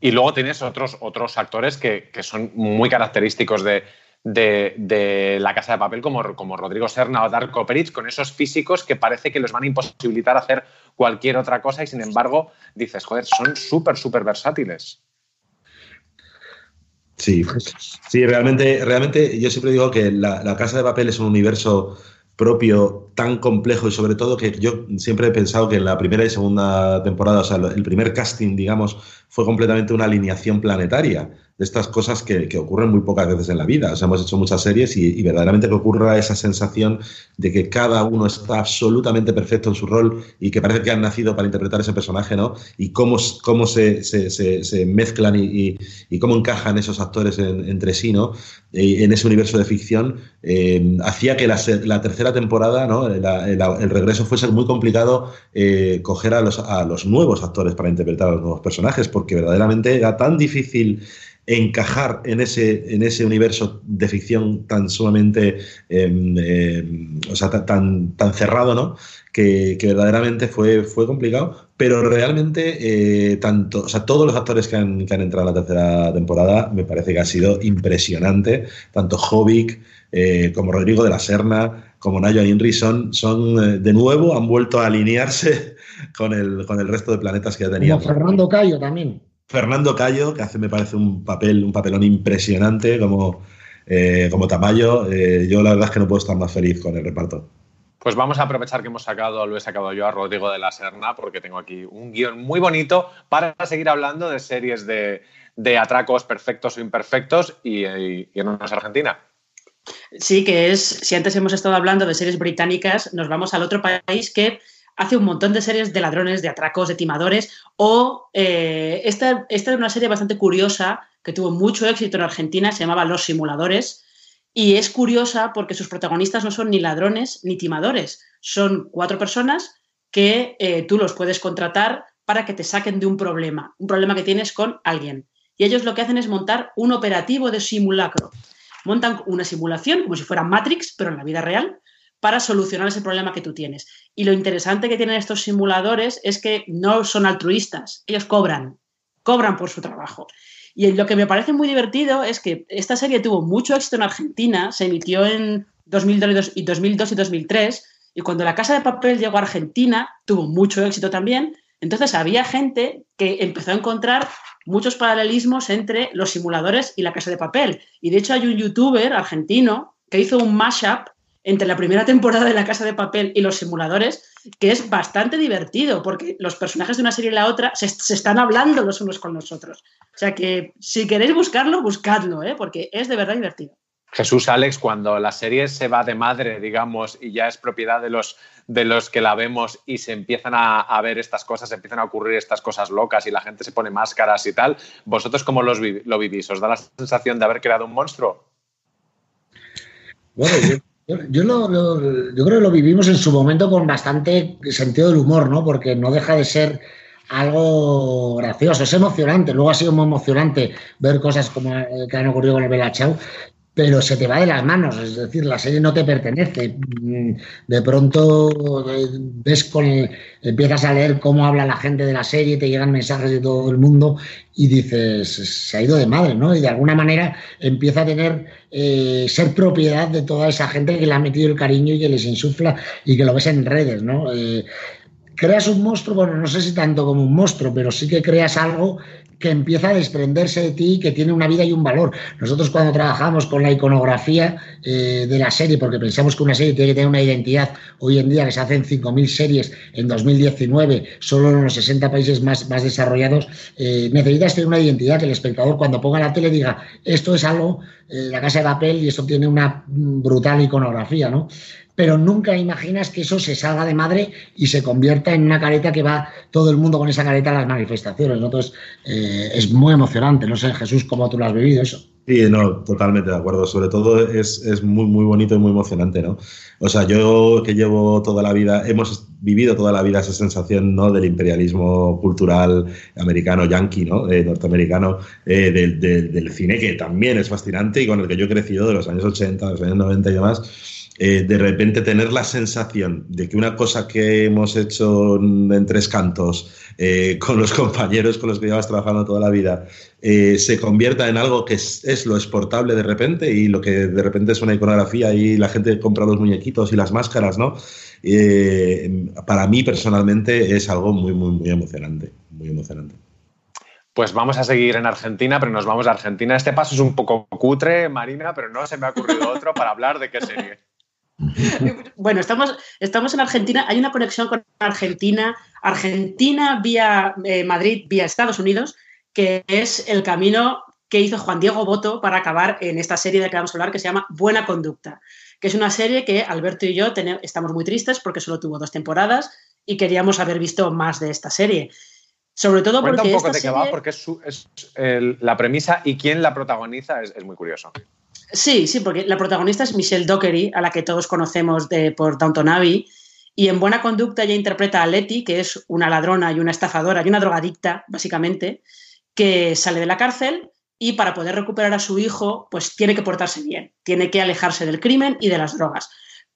Y luego tienes otros, otros actores que, que son muy característicos de, de, de, la Casa de Papel como, como Rodrigo Serna o Darko Peric, con esos físicos que parece que les van a imposibilitar hacer cualquier otra cosa y sin embargo dices, joder, son súper, súper versátiles. Sí, sí, realmente, realmente yo siempre digo que la, la Casa de Papel es un universo propio tan complejo y sobre todo que yo siempre he pensado que en la primera y segunda temporada, o sea, el primer casting, digamos, fue completamente una alineación planetaria de estas cosas que, que, ocurren muy pocas veces en la vida. O sea, hemos hecho muchas series y, y, verdaderamente que ocurra esa sensación de que cada uno está absolutamente perfecto en su rol y que parece que han nacido para interpretar ese personaje, ¿no? Y cómo, cómo se, se, se, se mezclan y, y, cómo encajan esos actores en, entre sí, ¿no? en ese universo de ficción, eh, hacía que la, la, tercera temporada, ¿no? La, la, el regreso fuese muy complicado eh, coger a los, nuevos actores para interpretar a los nuevos personajes, porque verdaderamente era tan difícil encajar en ese, en ese universo de ficción tan sumamente, eh, eh, o sea, tan, tan cerrado, ¿no? Que, verdaderamente fue, fue complicado, pero realmente eh, tanto, o sea, todos los actores que han, que han, entrado en la tercera temporada me parece que ha sido impresionante, tanto Jovic eh, como Rodrigo de la Serna, como Nayo Inri son, son de nuevo, han vuelto a alinearse [LAUGHS] con el, con el resto de planetas que ya tenían. Como Fernando Cayo también. Fernando Cayo, que hace, me parece, un papel, un papelón impresionante como, eh, como Tamayo. Eh, yo la verdad es que no puedo estar más feliz con el reparto. Pues vamos a aprovechar que hemos sacado, lo he sacado yo a Rodrigo de la Serna, porque tengo aquí un guion muy bonito para seguir hablando de series de, de atracos perfectos o imperfectos y, y, y en Argentina. Sí, que es, si antes hemos estado hablando de series británicas, nos vamos al otro país que hace un montón de series de ladrones, de atracos, de timadores, o eh, esta, esta es una serie bastante curiosa que tuvo mucho éxito en Argentina, se llamaba Los Simuladores, y es curiosa porque sus protagonistas no son ni ladrones ni timadores, son cuatro personas que eh, tú los puedes contratar para que te saquen de un problema, un problema que tienes con alguien. Y ellos lo que hacen es montar un operativo de simulacro. Montan una simulación, como si fuera Matrix, pero en la vida real, para solucionar ese problema que tú tienes. Y lo interesante que tienen estos simuladores es que no son altruistas, ellos cobran, cobran por su trabajo. Y lo que me parece muy divertido es que esta serie tuvo mucho éxito en Argentina, se emitió en 2002 y 2002 y 2003, y cuando La Casa de Papel llegó a Argentina, tuvo mucho éxito también, entonces había gente que empezó a encontrar muchos paralelismos entre los simuladores y la casa de papel. Y de hecho hay un youtuber argentino que hizo un mashup entre la primera temporada de la casa de papel y los simuladores, que es bastante divertido, porque los personajes de una serie y la otra se, están hablando los unos con los otros. O sea que si queréis buscarlo, buscadlo, ¿eh? porque es de verdad divertido. Jesús Alex, cuando la serie se va de madre, digamos, y ya es propiedad de los, de los que la vemos y se empiezan a, ver estas cosas, se empiezan a ocurrir estas cosas locas y la gente se pone máscaras y tal, ¿vosotros cómo los lo vivís? ¿Os da la sensación de haber creado un monstruo? Bueno, yo, yo, creo que lo vivimos en su momento con bastante sentido del humor, ¿no? Porque no deja de ser algo gracioso, es emocionante. Luego ha sido muy emocionante ver cosas como que han ocurrido con el Bella Chao, pero se te va de las manos, es decir, la serie no te pertenece. Mm, de pronto eh, ves con empiezas a leer cómo habla la gente de la serie, te llegan mensajes de todo el mundo y dices, se ha ido de madre, ¿no? Y de alguna manera empieza a tener, eh, ser propiedad de toda esa gente que le ha metido el cariño y que les insufla y que lo ves en redes, ¿no? Eh, creas un monstruo, bueno, no sé si tanto como un monstruo, pero sí que creas algo que empieza a desprenderse de ti, que tiene una vida y un valor. Nosotros cuando trabajamos con la iconografía eh, de la serie, porque pensamos que una serie tiene que tener una identidad, hoy en día que se hacen 5.000 series en 2019, solo en los 60 países más, más desarrollados, eh, necesitas tener una identidad que el espectador cuando ponga la tele diga, esto es algo, la casa de papel y esto tiene una brutal iconografía, ¿no? pero nunca imaginas que eso se salga de madre y se convierta en una careta que va todo el mundo con esa careta a las manifestaciones. Entonces, eh, es muy emocionante. No sé, Jesús, cómo tú lo has vivido eso. Sí, no, totalmente de acuerdo. Sobre todo es, es, muy, muy bonito y muy emocionante, ¿no? O sea, yo que llevo toda la vida, hemos vivido toda la vida esa sensación, ¿no? Del imperialismo cultural americano, yankee, ¿no? Eh, norteamericano, eh, del, del, cine, que también es fascinante y con el que yo he crecido de los años 80, de los años 90 y demás eh, de repente tener la sensación de que una cosa que hemos hecho en tres cantos eh, [LAUGHS] con los compañeros con los que llevas trabajando toda la vida eh, se convierta en algo que es, lo exportable de repente y lo que de repente es una iconografía y la gente compra los muñequitos y las máscaras, ¿no? para mí personalmente es algo muy, muy, muy emocionante, muy emocionante. Pues vamos a seguir en Argentina, pero nos vamos a Argentina. Este paso es un poco cutre, Marina, pero no se me ha ocurrido otro para hablar de qué serie. [LAUGHS] Bueno, estamos, estamos en Argentina, hay una conexión con Argentina, Argentina vía eh, Madrid, vía Estados Unidos, que es el camino que hizo Juan Diego Boto para acabar en esta serie de que vamos a hablar que se llama Buena Conducta, que es una serie que Alberto y yo estamos muy tristes porque solo tuvo dos temporadas y queríamos haber visto más de esta serie. Sobre todo Cuenta porque. un poco de qué va, porque es, la premisa y quién la protagoniza es muy curioso. Sí, sí, porque la protagonista es Michelle Dockery, a la que todos conocemos de, por Downton Abbey, y en Buena Conducta ella interpreta a Letty, que es una ladrona y una estafadora y una drogadicta, básicamente, que sale de la cárcel y para poder recuperar a su hijo, pues tiene que portarse bien, tiene que alejarse del crimen y de las drogas.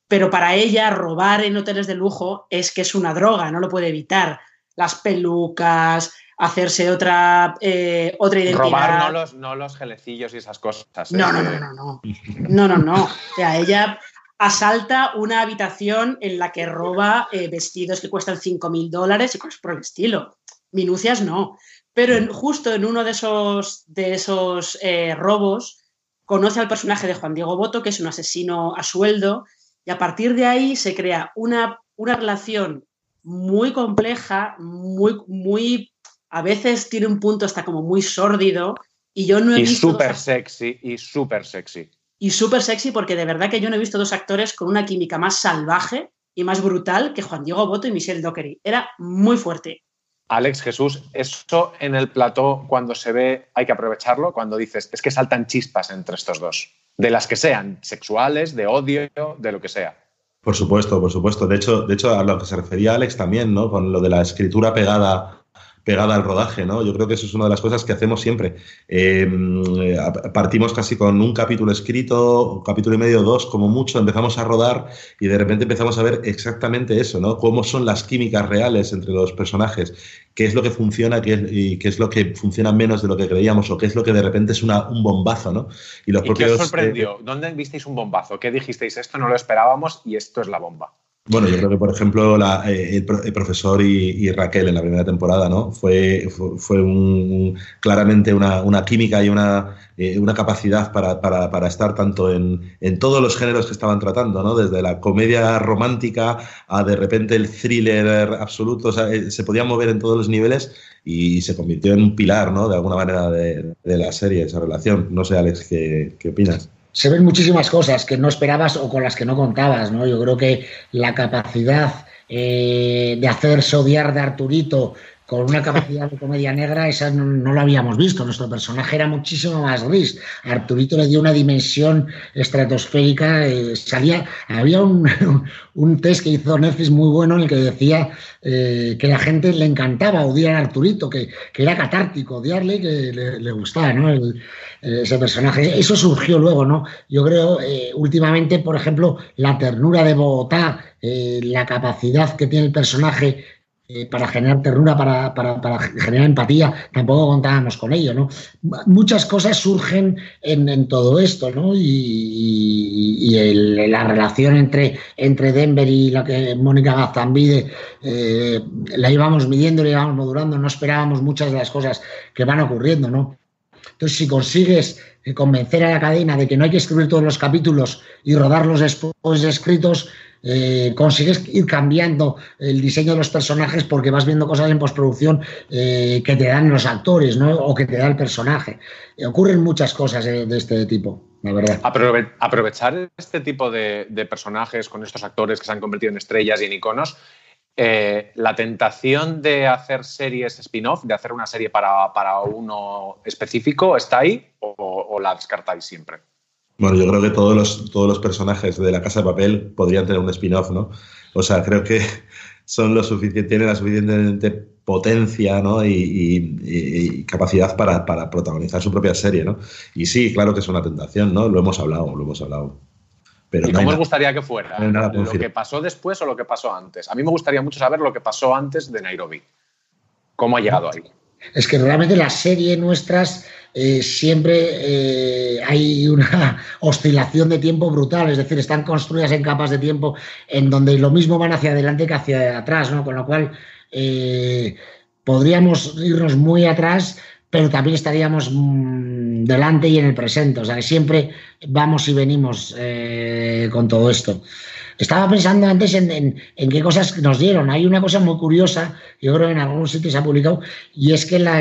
Pero para ella robar en hoteles de lujo es que es una droga, no lo puede evitar. Las pelucas, hacerse otra, eh, otra identidad. Robar no los, no los gelecillos y esas cosas. No, no, no, no, no. No, no, no. O sea, ella asalta una habitación en la que roba eh, vestidos que cuestan 5.000 dólares y cosas por el estilo. Minucias no. Pero justo en uno de esos, de esos eh, robos conoce al personaje de Juan Diego Boto, que es un asesino a sueldo, y a partir de ahí se crea una, una relación muy compleja, muy, muy a veces tiene un punto hasta como muy sórdido y yo no he visto... Y súper sexy, y súper sexy. Y súper sexy porque de verdad que yo no he visto dos actores con una química más salvaje y más brutal que Juan Diego Boto y Michelle Dockery. Era muy fuerte. Alex Jesús, eso en el plató cuando se ve hay que aprovecharlo, cuando dices, es que saltan chispas entre estos dos, de las que sean, sexuales, de odio, de lo que sea. Por supuesto, por supuesto. De hecho, de hecho, a lo que se refería Alex también, ¿no? Con lo de la escritura pegada pegada al rodaje, ¿no? Yo creo que eso es una de las cosas que hacemos siempre. Em, partimos casi con un capítulo escrito, un capítulo y medio, dos, como mucho, empezamos a rodar y de repente empezamos a ver exactamente eso, ¿no? Cómo son las químicas reales entre los personajes, qué es lo que funciona y qué es lo que funciona menos de lo que creíamos o qué es lo que de repente es una, un bombazo, ¿no? Y, los qué os sorprendió? Eh, ¿Dónde visteis un bombazo? ¿Qué dijisteis? Esto no lo esperábamos y esto es la bomba. Bueno, yo creo que, por ejemplo, eh, el, profesor y, Raquel en la primera temporada, ¿no? Fue, fue, un, claramente una, química y una, eh, una capacidad para, estar tanto en, todos los géneros que estaban tratando, ¿no? Desde la comedia romántica a de repente el thriller absoluto, o sea, eh, se podía mover en todos los niveles y se convirtió en un pilar, ¿no? De alguna manera de, la serie, esa relación. No sé, Alex, ¿qué, qué opinas? Se ven muchísimas cosas que no esperabas o con las que no contabas, ¿no? Yo creo que la capacidad eh, de hacerse odiar de Arturito con una capacidad de comedia negra, esa no, lo habíamos visto. Nuestro personaje era muchísimo más gris. Arturito le dio una dimensión estratosférica. Eh, salía, había un, [LAUGHS] un, test que hizo Netflix muy bueno en el que decía eh, que la gente le encantaba odiar a Arturito, que, que era catártico odiarle que le, gustaba ¿no? ese personaje. Eso surgió luego, ¿no? Yo creo, eh, últimamente, por ejemplo, la ternura de Bogotá, la capacidad que tiene el personaje eh, para generar ternura, para, generar empatía, tampoco contábamos con ello, ¿no? Muchas cosas surgen en, todo esto, ¿no? Y, la relación entre, entre Denver y la que Mónica Gazambide eh, la íbamos midiendo, la íbamos modulando, no esperábamos muchas de las cosas que van ocurriendo, ¿no? Entonces, si consigues convencer a la cadena de que no hay que escribir todos los capítulos y rodarlos después de escritos, eh, consigues ir cambiando el diseño de los personajes porque vas viendo cosas en postproducción eh, que te dan los actores ¿no? o que te da el personaje. Eh, ocurren muchas cosas de, este tipo, la verdad. aprovechar este tipo de, personajes con estos actores que se han convertido en estrellas y en iconos. la tentación de hacer series spin-off, de hacer una serie para, uno específico, ¿está ahí o la descartáis siempre? Bueno, yo creo que todos los, todos los personajes de la Casa de Papel podrían tener un spin-off, ¿no? O sea, creo que [LAUGHS] son lo suficiente, tienen la suficiente potencia ¿no? y, capacidad para, protagonizar su propia serie, ¿no? Y sí, claro que es una tentación, ¿no? Lo hemos hablado, lo hemos hablado. Pero ¿Y cómo os gustaría que fuera? ¿Lo que pasó después o lo que pasó antes? A mí me gustaría mucho saber lo que pasó antes de Nairobi. ¿Cómo ha llegado ahí? Es que realmente la serie nuestras eh, siempre eh, hay una [LAUGHS] oscilación de tiempo brutal, es decir, están construidas en capas de tiempo en donde lo mismo van hacia adelante que hacia atrás, ¿no? Con lo cual eh, podríamos irnos muy atrás, pero también estaríamos mm, delante y en el presente, o sea que siempre vamos y venimos con todo esto. Estaba pensando antes en, qué cosas nos dieron. Hay una cosa muy curiosa, yo creo que en algún sitio se ha publicado, y es que la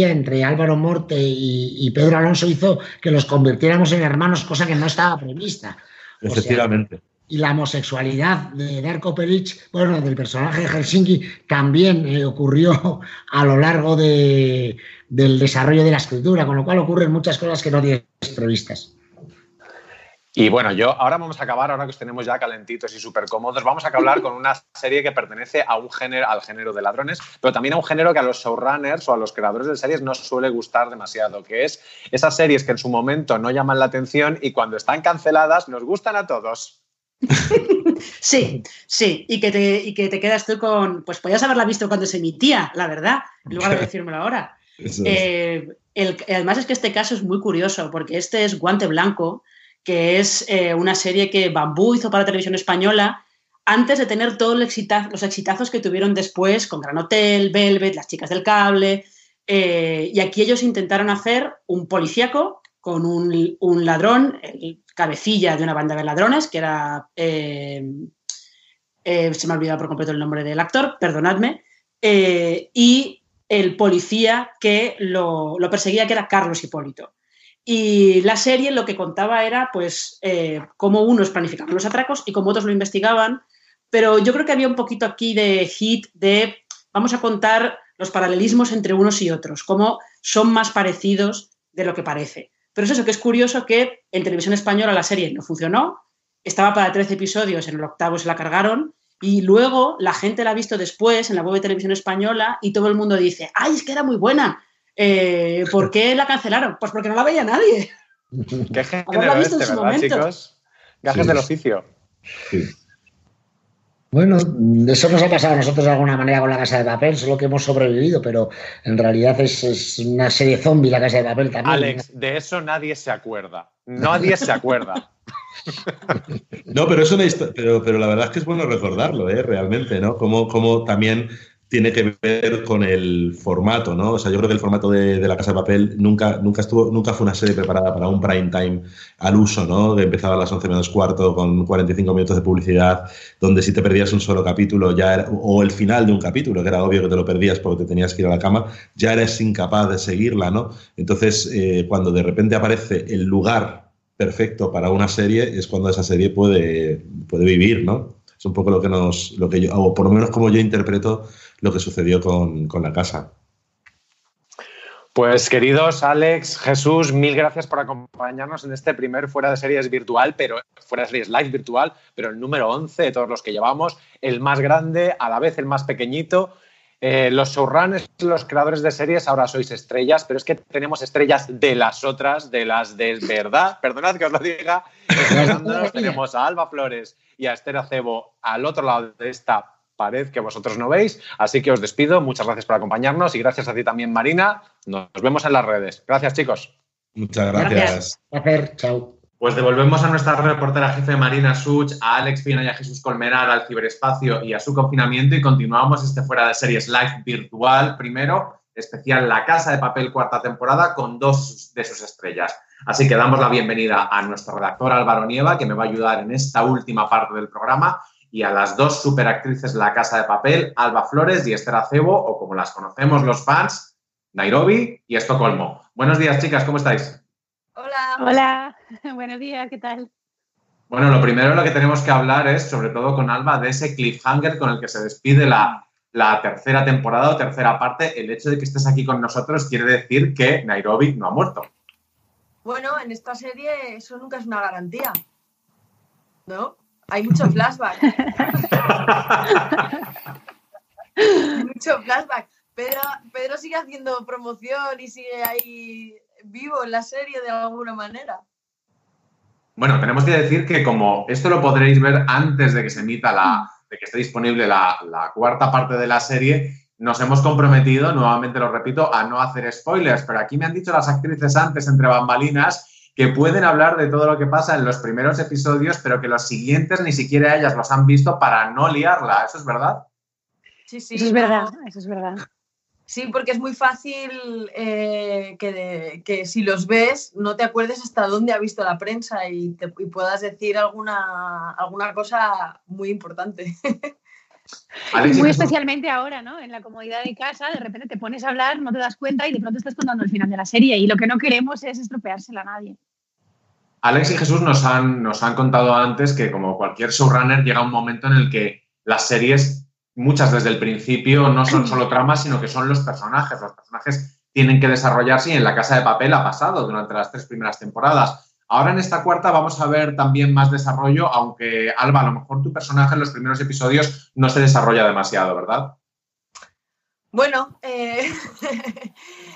Entre Álvaro Morte y, Pedro Alonso hizo que los convirtiéramos en hermanos, cosa que no estaba prevista. Efectivamente. y la homosexualidad de Darko Peric, bueno, del personaje de Helsinki, también eh, ocurrió a lo largo del desarrollo de la escritura, con lo cual ocurren muchas cosas que no tienes previstas. Y bueno, yo ahora vamos a acabar, ahora que os tenemos ya calentitos y súper cómodos, vamos a hablar [LAUGHS] con una serie que pertenece a un género, al género de ladrones, pero también a un género que a los showrunners o a los creadores de series no suele gustar demasiado, que es esas series que en su momento no llaman la atención y cuando están canceladas nos gustan a todos. [LAUGHS] Sí, sí, y que, te, y que te quedas tú con, pues podías haberla visto cuando se emitía, la verdad, en lugar de [LAUGHS] decírmelo ahora. Eh, el, además es que este caso es muy curioso, porque este es Guante Blanco, que es eh, una serie que Bambú hizo para televisión española antes de tener todos los, exitazos que tuvieron después con Gran Hotel, Velvet, Las Chicas del Cable. Eh, y aquí ellos intentaron hacer un policíaco con un, ladrón, el cabecilla de una banda de ladrones, que era. Eh, se me ha olvidado por completo el nombre del actor, perdonadme. y el policía que lo, lo perseguía, que era Carlos Hipólito. Y la serie lo que contaba era, pues, eh, cómo unos planificaban los atracos y cómo otros lo investigaban. Pero yo creo que había un poquito aquí de hit de, vamos a contar los paralelismos entre unos y otros, cómo son más parecidos de lo que parece. Pero es eso que es curioso que en televisión española la serie no funcionó, estaba para 13 episodios, en el octavo se la cargaron, y luego la gente la ha visto después en la web de televisión española y todo el mundo dice, ¡ay, es que era muy buena! Eh, ¿Por qué la cancelaron? Pues porque no la veía nadie. Qué [LAUGHS] género este, ¿verdad, chicos? Gajes del oficio. Bueno, eso nos ha pasado a nosotros de alguna manera con la Casa de Papel, solo que hemos sobrevivido, pero en realidad es, una serie zombie la Casa de Papel también. Alex, de eso nadie se acuerda. Nadie se acuerda. [LAUGHS] no, pero, eso pero, pero la verdad es que es bueno recordarlo, ¿eh? realmente, ¿no? Como, como también tiene que ver con el formato, ¿no? O sea, yo creo que el formato de, La Casa de Papel nunca, nunca, estuvo, nunca fue una serie preparada para un prime time al uso, ¿no? Que empezaba a las 11 menos cuarto con 45 minutos de publicidad, donde si te perdías un solo capítulo ya era, o el final de un capítulo, que era obvio que te lo perdías porque te tenías que ir a la cama, ya eres incapaz de seguirla, ¿no? Entonces, eh, cuando de repente aparece el lugar perfecto para una serie, es cuando esa serie puede, puede vivir, ¿no? Es un poco lo que nos, lo que yo, o por lo menos como yo interpreto lo que sucedió con, la casa. Pues queridos Alex, Jesús, mil gracias por acompañarnos en este primer fuera de series virtual, pero fuera de series live virtual, pero el número 11 de todos los que llevamos, el más grande, a la vez el más pequeñito. Eh, los showrunners, los creadores de series, ahora sois estrellas, pero es que tenemos estrellas de las otras, de las de verdad, perdonad que os lo diga, [LAUGHS] tenemos a Alba Flores y a Esther Acebo al otro lado de esta pared que vosotros no veis. Así que os despido. Muchas gracias por acompañarnos y gracias a ti también, Marina. Nos vemos en las redes. Gracias, chicos. Muchas gracias. Gracias. Chao. Pues devolvemos a nuestra reportera jefe Marina Such, a Alex Pina y a Jesús Colmenar al ciberespacio y a su confinamiento y continuamos este fuera de series live virtual. Primero, especial La Casa de Papel cuarta temporada con dos de sus estrellas. Así que damos la bienvenida a nuestro redactor Álvaro Nieva, que me va a ayudar en esta última parte del programa, y a las dos superactrices de La Casa de Papel, Alba Flores y Esther Acebo, o como las conocemos los fans, Nairobi y Estocolmo. Buenos días, chicas, ¿cómo estáis? Hola. Hola, [LAUGHS] buenos días, ¿qué tal? Bueno, lo primero lo que tenemos que hablar es, sobre todo con Alba, de ese cliffhanger con el que se despide la, la tercera temporada o tercera parte. El hecho de que estés aquí con nosotros quiere decir que Nairobi no ha muerto. Bueno, en esta serie eso nunca es una garantía. ¿No? Hay mucho flashback. mucho flashback. Pedro, Pedro sigue haciendo promoción y sigue ahí vivo en la serie de alguna manera. Bueno, tenemos que decir que como esto lo podréis ver antes de que se emita la, de que esté disponible la, la, cuarta parte de la serie, nos hemos comprometido, nuevamente lo repito, a no hacer spoilers, pero aquí me han dicho las actrices antes entre bambalinas que pueden hablar de todo lo que pasa en los primeros episodios, pero que los siguientes ni siquiera ellas los han visto para no liarla. ¿Eso es verdad? Sí, sí. Eso es verdad, eso es verdad. Sí, porque es muy fácil eh, que, si los ves no te acuerdes hasta dónde ha visto la prensa y, te, puedas decir alguna, alguna cosa muy importante. [LAUGHS] Muy especialmente ahora, ¿no? En la comodidad de casa, de repente te pones a hablar, no te das cuenta y de pronto estás contando el final de la serie. Y lo que no queremos es estropeársela a nadie. Alex y Jesús nos han, nos han contado antes que, como cualquier showrunner, llega un momento en el que las series, muchas desde el principio, no son solo tramas, sino que son los personajes. Los personajes tienen que desarrollarse y en La Casa de Papel ha pasado durante las tres primeras temporadas Ahora en esta cuarta vamos a ver también más desarrollo, aunque Alba, a lo mejor tu personaje en los primeros episodios no se desarrolla demasiado, ¿verdad? Bueno, eh, [LAUGHS]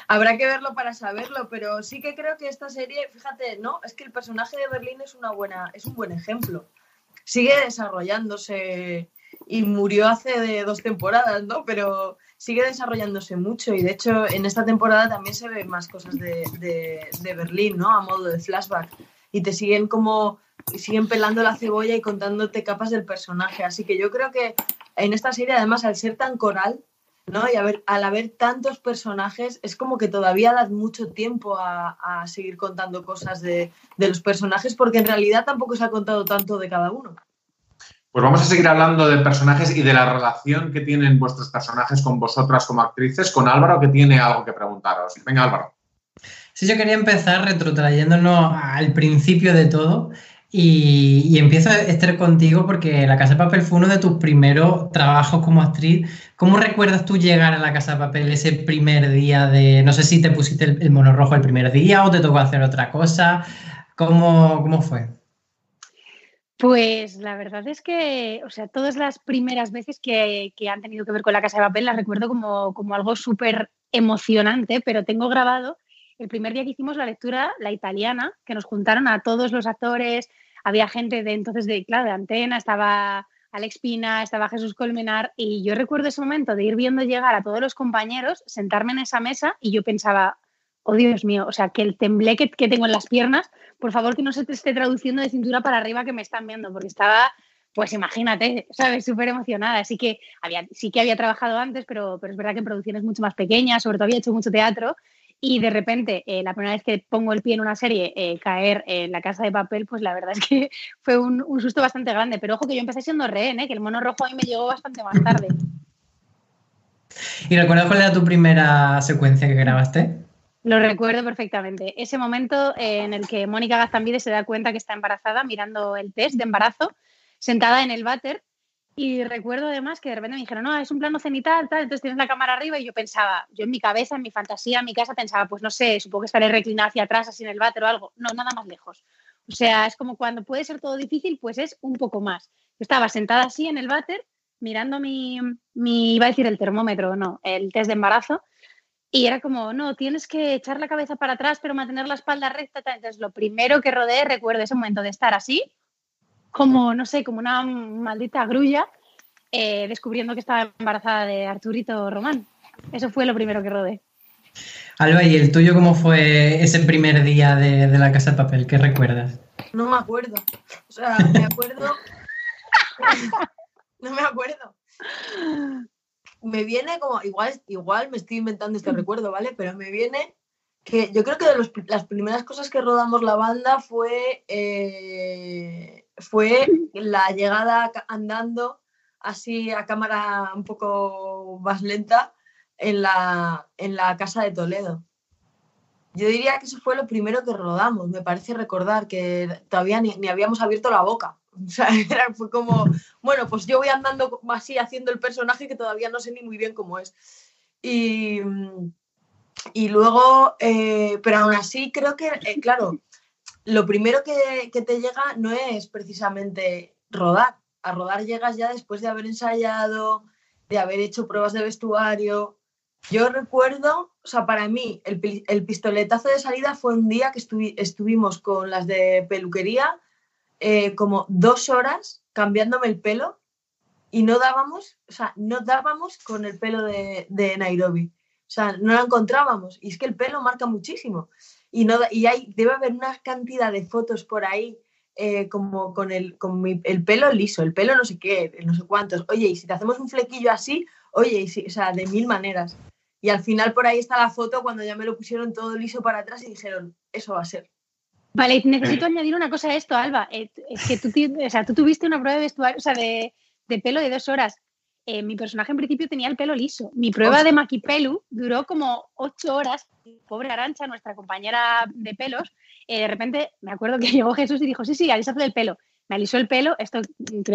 habrá que verlo para saberlo, pero sí que creo que esta serie, fíjate, no, es que el personaje de Berlín es una buena, es un buen ejemplo. Sigue desarrollándose y murió hace dos temporadas, ¿no? Pero sigue desarrollándose mucho y de hecho en esta temporada también se ven más cosas de, de, Berlín, ¿no? A modo de flashback. Y te siguen como, siguen pelando la cebolla y contándote capas del personaje. Así que yo creo que en esta serie, además, al ser tan coral, ¿no? Y al haber tantos personajes, es como que todavía das mucho tiempo a, a seguir contando cosas de, de los personajes, porque en realidad tampoco se ha contado tanto de cada uno. Pues vamos a seguir hablando de personajes y de la relación que tienen vuestros personajes con vosotras como actrices, con Álvaro, que tiene algo que preguntaros. Venga, Álvaro. Sí, yo quería empezar retrotrayéndonos al principio de todo. Y, empiezo, Esther, contigo, porque La Casa de Papel fue uno de tus primeros trabajos como actriz. ¿Cómo recuerdas tú llegar a La Casa de Papel ese primer día de... No sé si te pusiste el, mono rojo el primer día o te tocó hacer otra cosa. ¿Cómo, cómo fue? Pues la verdad es que, o sea, todas las primeras veces que, han tenido que ver con la casa de papel las recuerdo como, como algo súper emocionante, pero tengo grabado el primer día que hicimos la lectura, la italiana, que nos juntaron a todos los actores, había gente de entonces de, claro, de Antena, estaba Alex Pina, estaba Jesús Colmenar, y yo recuerdo ese momento de ir viendo llegar a todos los compañeros, sentarme en esa mesa y yo pensaba, oh Dios mío, o sea, que el tembleque que tengo en las piernas por favor que no se te esté traduciendo de cintura para arriba que me están viendo, porque estaba, pues imagínate, ¿sabes? Súper emocionada. Así que había, sí que había trabajado antes, pero, pero es verdad que en producciones mucho más pequeñas, sobre todo había hecho mucho teatro. Y de repente, eh, la primera vez que pongo el pie en una serie, eh, caer en la casa de papel, pues la verdad es que [LAUGHS] fue un, susto bastante grande. Pero ojo que yo empecé siendo rehén, ¿eh? que el mono rojo a mí me llegó bastante más tarde. ¿Y recuerdas cuál era tu primera secuencia que grabaste? Lo recuerdo perfectamente. Ese momento en el que Mónica Gazambide se da cuenta que está embarazada mirando el test de embarazo, sentada en el váter. Y recuerdo además que de repente me dijeron, no, es un plano cenital, tal, entonces tienes la cámara arriba. Y yo pensaba, yo en mi cabeza, en mi fantasía, en mi casa, pensaba, pues no sé, supongo que estaré reclinada hacia atrás, así en el váter o algo. No, nada más lejos. O sea, es como cuando puede ser todo difícil, pues es un poco más. Yo estaba sentada así en el váter, mirando mi, mi, iba a decir el termómetro, no, el test de embarazo y era como, no, tienes que echar la cabeza para atrás, pero mantener la espalda recta. Entonces, lo primero que rodeé, recuerdo ese momento de estar así, como, no sé, como una maldita grulla, eh, descubriendo que estaba embarazada de Arturito Román. Eso fue lo primero que rodé. Alba, ¿y el tuyo cómo fue ese primer día de, de la Casa de Papel? ¿Qué recuerdas? No me acuerdo. O sea, me acuerdo. [LAUGHS] no me acuerdo me viene como, igual, igual me estoy inventando este recuerdo, ¿vale? Pero me viene que yo creo que de las primeras cosas que rodamos la banda fue, eh, fue la llegada andando así a cámara un poco más lenta en la, en la casa de Toledo. Yo diría que eso fue lo primero que rodamos, me parece recordar que todavía ni habíamos abierto la boca. [LAUGHS] O sea, fue como, bueno, pues yo voy andando así haciendo el personaje que todavía no sé ni muy bien cómo es. Y, y luego, eh, pero aún así creo que, eh, claro, lo primero que, que, te llega no es precisamente rodar. A rodar llegas ya después de haber ensayado, de haber hecho pruebas de vestuario. Yo recuerdo, o sea, para mí el, el pistoletazo de salida fue un día que estuvimos con las de peluquería eh, como dos horas cambiándome el pelo y no dábamos, o sea, no dábamos con el pelo de, Nairobi. O sea, no lo encontrábamos. Y es que el pelo marca muchísimo. Y, no, y hay, debe haber una cantidad de fotos por ahí eh, como con, el, con el pelo liso, el pelo no sé qué, no sé cuántos. Oye, y si te hacemos un flequillo así, oye, y si, o sea, de mil maneras. Y al final por ahí está la foto cuando ya me lo pusieron todo liso para atrás y dijeron, eso va a ser. Vale, necesito [CLEARS THROAT] añadir una cosa a esto, Alba. Eh, es que tú, o sea, tú tuviste una prueba de vestuario, o sea, de, pelo de dos horas. Eh, mi personaje en principio tenía el pelo liso. Mi prueba de maquipelu duró como ocho horas. Pobre Arancha, nuestra compañera de pelos, eh, de repente me acuerdo que [LAUGHS] llegó Jesús y dijo, sí, sí, alísate el pelo. Me alisó el pelo, esto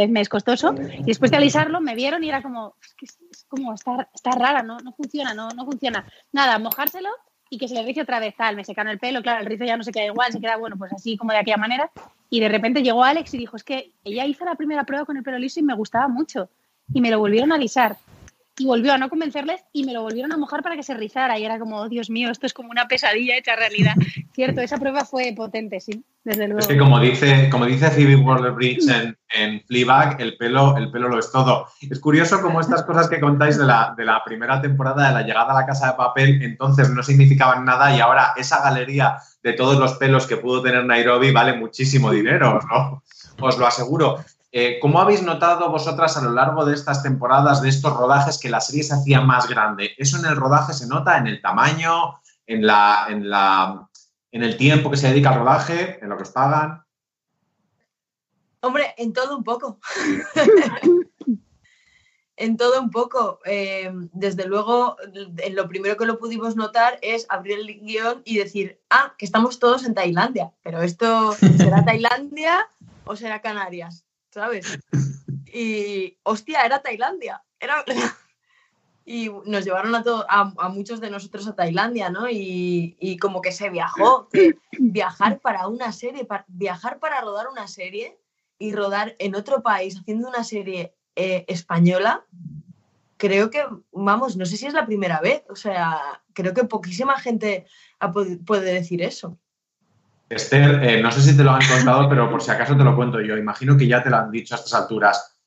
me es costoso, y después de alisarlo me vieron y era como, es, como, está, está rara, no, no funciona, no, no funciona. Nada, mojárselo y que se le rice otra vez tal, me secaron el pelo, claro, el rizo ya no se queda igual, se queda bueno, pues así como de aquella manera. Y de repente llegó Alex y dijo, es que ella hizo la primera prueba con el pelo liso y me gustaba mucho. Y me lo volvieron a alisar. Y volvió a no convencerles y me lo volvieron a mojar para que se rizara. Y era como, oh, Dios mío, esto es como una pesadilla hecha realidad. Cierto, esa prueba fue potente, sí, desde luego. Es que como dice, como dice Phoebe Waller-Bridge en, en Fleabag, el pelo, el pelo lo es todo. Es curioso como estas cosas que contáis de la, de la primera temporada de la llegada a la casa de papel, entonces no significaban nada y ahora esa galería de todos los pelos que pudo tener Nairobi vale muchísimo dinero, ¿no? Os lo aseguro. Eh, ¿Cómo habéis notado vosotras a lo largo de estas temporadas, de estos rodajes, que la serie se hacía más grande? ¿Eso en el rodaje se nota? ¿En el tamaño? ¿En, la, en, la, en el tiempo que se dedica al rodaje? ¿En lo que os pagan? Hombre, en todo un poco. [LAUGHS] en todo un poco. Eh, desde luego, lo primero que lo pudimos notar es abrir el guion y decir, ah, que estamos todos en Tailandia, pero esto será Tailandia o será Canarias. ¿Sabes? [LAUGHS] Y, hostia, era Tailandia. Era... [LAUGHS] Y nos llevaron a, a, muchos de nosotros a Tailandia, ¿no? Y, como que se viajó. viajar para una serie, viajar para rodar una serie y rodar en otro país haciendo una serie eh, española, creo que, vamos, no sé si es la primera vez. O sea, creo que poquísima gente puede decir eso. Esther, eh, no sé si te lo han contado, pero por si acaso te lo cuento yo. Imagino que ya te lo han dicho a estas alturas.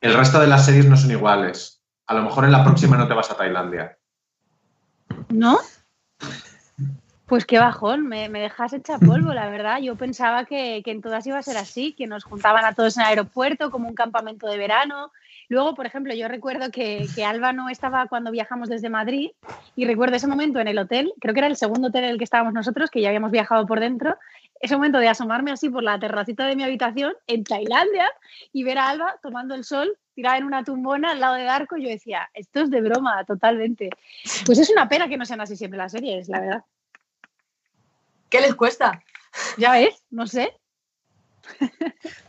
El resto de las series no son iguales. A lo mejor en la próxima no te vas a Tailandia. ¿No? Pues qué bajón, me, dejas hecha polvo, la verdad. Yo pensaba que, que, en todas iba a ser así, que nos juntaban a todos en el aeropuerto como un campamento de verano, Luego, por ejemplo, yo recuerdo que, que, Alba no estaba cuando viajamos desde Madrid y recuerdo ese momento en el hotel, creo que era el segundo hotel en el que estábamos nosotros, que ya habíamos viajado por dentro, ese momento de asomarme así por la terracita de mi habitación en Tailandia y ver a Alba tomando el sol tirada en una tumbona al lado de Darko, yo decía, esto es de broma, totalmente. Pues es una pena que no sean así siempre las series, la verdad. ¿Qué les cuesta? Ya ves, no sé.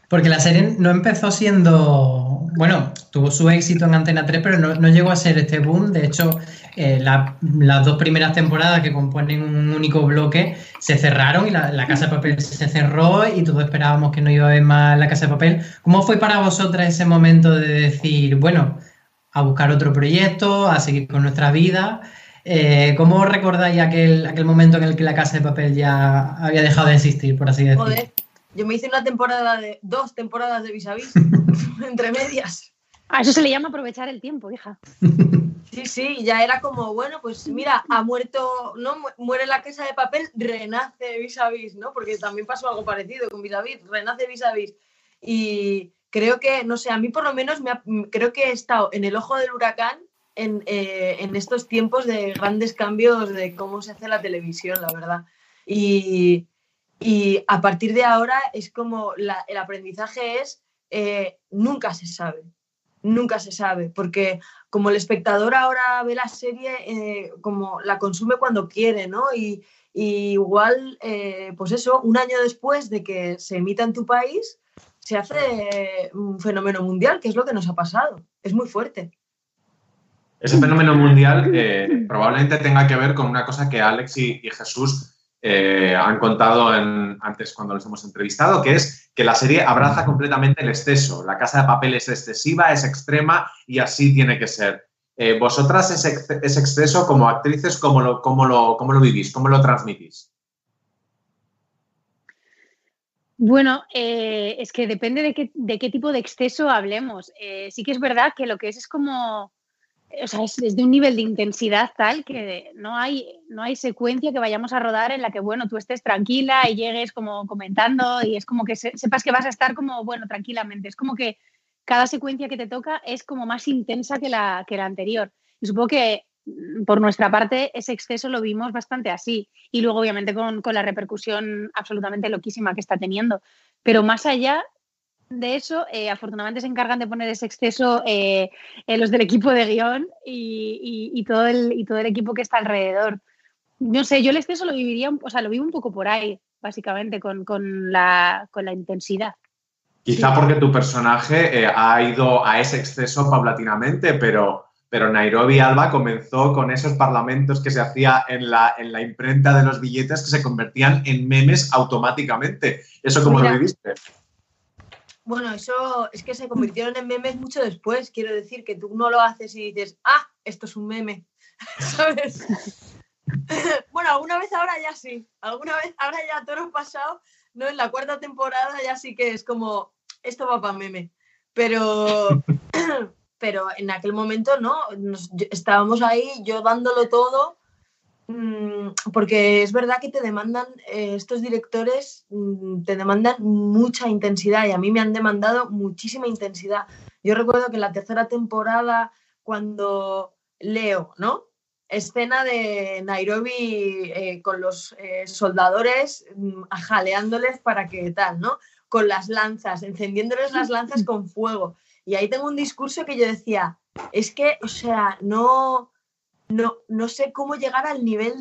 Porque la serie no empezó siendo, bueno, tuvo su éxito en Antena 3, pero no, llegó a ser este boom. De hecho, eh, las dos primeras temporadas que componen un único bloque se cerraron y la, Casa de Papel se cerró y todos esperábamos que no iba a haber más la Casa de Papel. ¿Cómo fue para vosotras ese momento de decir, bueno, a buscar otro proyecto, a seguir con nuestra vida? Eh, ¿Cómo recordáis aquel, aquel momento en el que la Casa de Papel ya había dejado de existir, por así decirlo? Yo me hice una temporada de dos temporadas de vis a vis entre medias. A eso se le llama aprovechar el tiempo, hija. Sí, sí, ya era como, bueno, pues mira, ha muerto, ¿no? Muere la casa de papel, renace vis a vis, ¿no? Porque también pasó algo parecido con vis a vis, renace vis a vis. Y creo que, no sé, a mí por lo menos me creo que he estado en el ojo del huracán en, eh, en estos tiempos de grandes cambios de cómo se hace la televisión, la verdad. Y, y a partir de ahora es como el aprendizaje es, eh, nunca se sabe, nunca se sabe, porque como el espectador ahora ve la serie, eh, como la consume cuando quiere, ¿no? Y, igual, eh, pues eso, un año después de que se emita en tu país, se hace un fenómeno mundial, que es lo que nos ha pasado. Es muy fuerte. Ese fenómeno mundial probablemente tenga que ver con una cosa que Alex y Jesús eh, han contado antes cuando los hemos entrevistado, que es que la serie abraza completamente el exceso. La casa de papel es excesiva, es extrema y así tiene que ser. Eh, vosotras ese, exceso como actrices, ¿cómo lo, cómo, lo, ¿cómo lo vivís? ¿Cómo lo transmitís? Bueno, eh, es que depende de qué, de qué, tipo de exceso hablemos. sí que es verdad que lo que es es como o sea, es, de un nivel de intensidad tal que no hay, no hay secuencia que vayamos a rodar en la que, bueno, tú estés tranquila y llegues como comentando y es como que sepas que vas a estar como, bueno, tranquilamente. Es como que cada secuencia que te toca es como más intensa que la, que la anterior. Y supongo que mm, por nuestra parte ese exceso lo vimos bastante así. Y luego, obviamente, con, con la repercusión absolutamente loquísima que está teniendo. Pero más allá, de eso, eh, afortunadamente se encargan de poner ese exceso eh, los del equipo de guion y, todo el, y todo el equipo que está alrededor. No sé, yo el exceso lo viviría, o sea, lo vivo un poco por ahí, básicamente, con, la, intensidad. Quizá porque tu personaje eh, ha ido a ese exceso paulatinamente, pero, pero Nairobi Alba comenzó con esos parlamentos que se hacía en la, en la imprenta de los billetes que se convertían en memes automáticamente. ¿Eso cómo lo viviste? Bueno, eso es que se convirtieron en memes mucho después. Quiero decir que tú no lo haces y dices, ah, esto es un meme. [LAUGHS] ¿Sabes? [LAUGHS] bueno, alguna vez ahora ya sí. Alguna vez ahora ya todo pasado, ¿no? En la cuarta temporada ya sí que es como, esto va para meme. Pero, [CLEARS THROAT] pero en aquel momento no. estábamos ahí, yo dándolo todo porque es verdad que te demandan, eh, estos directores mm, te demandan mucha intensidad y a mí me han demandado muchísima intensidad. Yo recuerdo que en la tercera temporada, cuando leo, ¿no? Escena de Nairobi eh, con los eh, soldadores mm, ajaleándoles para que tal, ¿no? Con las lanzas, encendiéndoles las lanzas [LAUGHS] con fuego. Y ahí tengo un discurso que yo decía, es que, o sea, no, no, no sé cómo llegar al nivel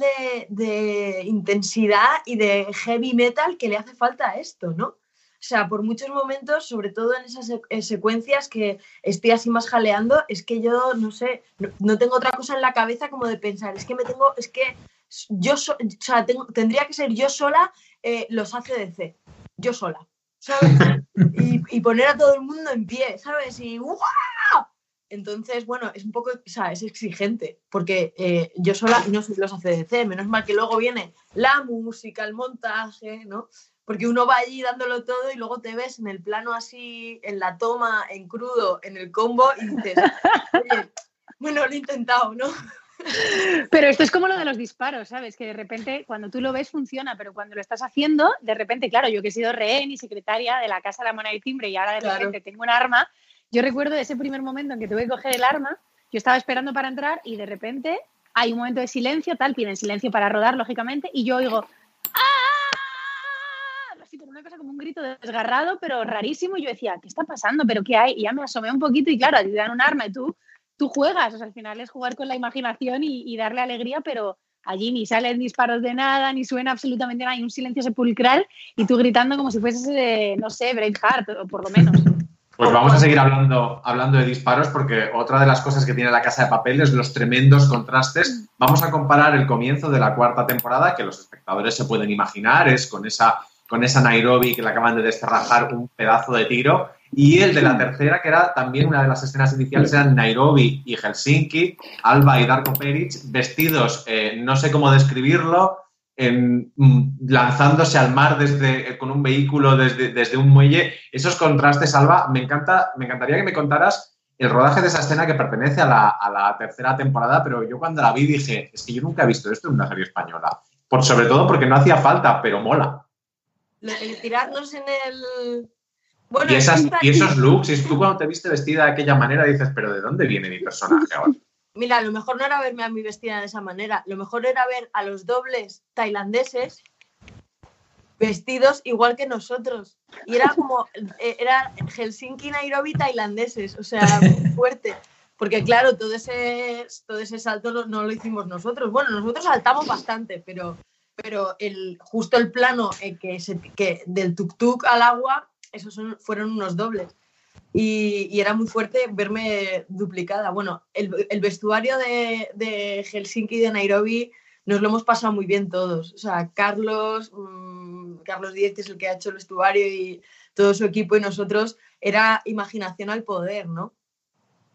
de, intensidad y de heavy metal que le hace falta a esto, ¿no? O sea, por muchos momentos, sobre todo en esas eh, secuencias que estoy así más jaleando, es que yo, no sé, no, tengo otra cosa en la cabeza como de pensar, es que me tengo, es que yo, o sea, tendría que ser yo sola eh, los ACDC, yo sola, ¿sabes? [LAUGHS] Y, y, poner a todo el mundo en pie, ¿sabes? Y ¡guau! Entonces, bueno, es un poco, o sea, es exigente, porque eh, yo sola no soy los ACDC, menos mal que luego viene la música, el montaje, ¿no? Porque uno va allí dándolo todo y luego te ves en el plano así, en la toma, en crudo, en el combo y dices, oye, bueno, lo he intentado, ¿no? Pero esto es como lo de los disparos, ¿sabes? Que de repente cuando tú lo ves funciona, pero cuando lo estás haciendo, de repente, claro, yo que he sido rehén y secretaria de la Casa de la Moneda y Timbre y ahora de repente tengo un arma, yo recuerdo ese primer momento en que tuve que coger el arma, yo estaba esperando para entrar y de repente hay un momento de silencio, tal, piden silencio para rodar, lógicamente, y yo oigo ¡Ah! Así como una cosa como un grito desgarrado, pero rarísimo, y yo decía, ¿qué está pasando? ¿Pero qué hay? Y ya me asomé un poquito y claro, te dan un arma y tú, tú juegas, o sea, al final es jugar con la imaginación y, darle alegría, pero allí ni salen disparos de nada, ni suena absolutamente nada, hay un silencio sepulcral y tú gritando como si fueses, no sé, Braveheart, o por lo menos. Pues vamos a seguir hablando, hablando de disparos porque otra de las cosas que tiene la casa de papel es los tremendos contrastes. Vamos a comparar el comienzo de la cuarta temporada, que los espectadores se pueden imaginar, es con esa, con esa Nairobi que le acaban de desterrajar un pedazo de tiro, y el de la tercera, que era también una de las escenas iniciales, eran Nairobi y Helsinki, Alba y Darko Peric, vestidos, eh, no sé cómo describirlo, Mm, lanzándose al mar desde, eh, con un vehículo desde, desde, un muelle. Esos contrastes, Alba, me, encanta, me encantaría que me contaras el rodaje de esa escena que pertenece a la, a la, tercera temporada, pero yo cuando la vi dije, es que yo nunca he visto esto en una serie española. Por, sobre todo porque no hacía falta, pero mola. El tirarnos en el... Bueno, y, y esos looks, y tú cuando te viste vestida de aquella manera dices, pero ¿de dónde viene mi personaje ahora? Mira, lo mejor no era verme a mí vestida de esa manera, lo mejor era ver a los dobles tailandeses vestidos igual que nosotros. Y era como, eh, era Helsinki, Nairobi, tailandeses, o sea, muy fuerte. Porque claro, todo ese, todo ese salto no, lo hicimos nosotros. Bueno, nosotros saltamos bastante, pero, pero el, justo el plano eh, que, del tuk-tuk al agua, esos fueron unos dobles y, era muy fuerte verme duplicada. Bueno, el, vestuario de, Helsinki y de Nairobi nos lo hemos pasado muy bien todos. O sea, Carlos, mm, Carlos Díez es el que ha hecho el vestuario y todo su equipo y nosotros, era imaginación al poder, ¿no?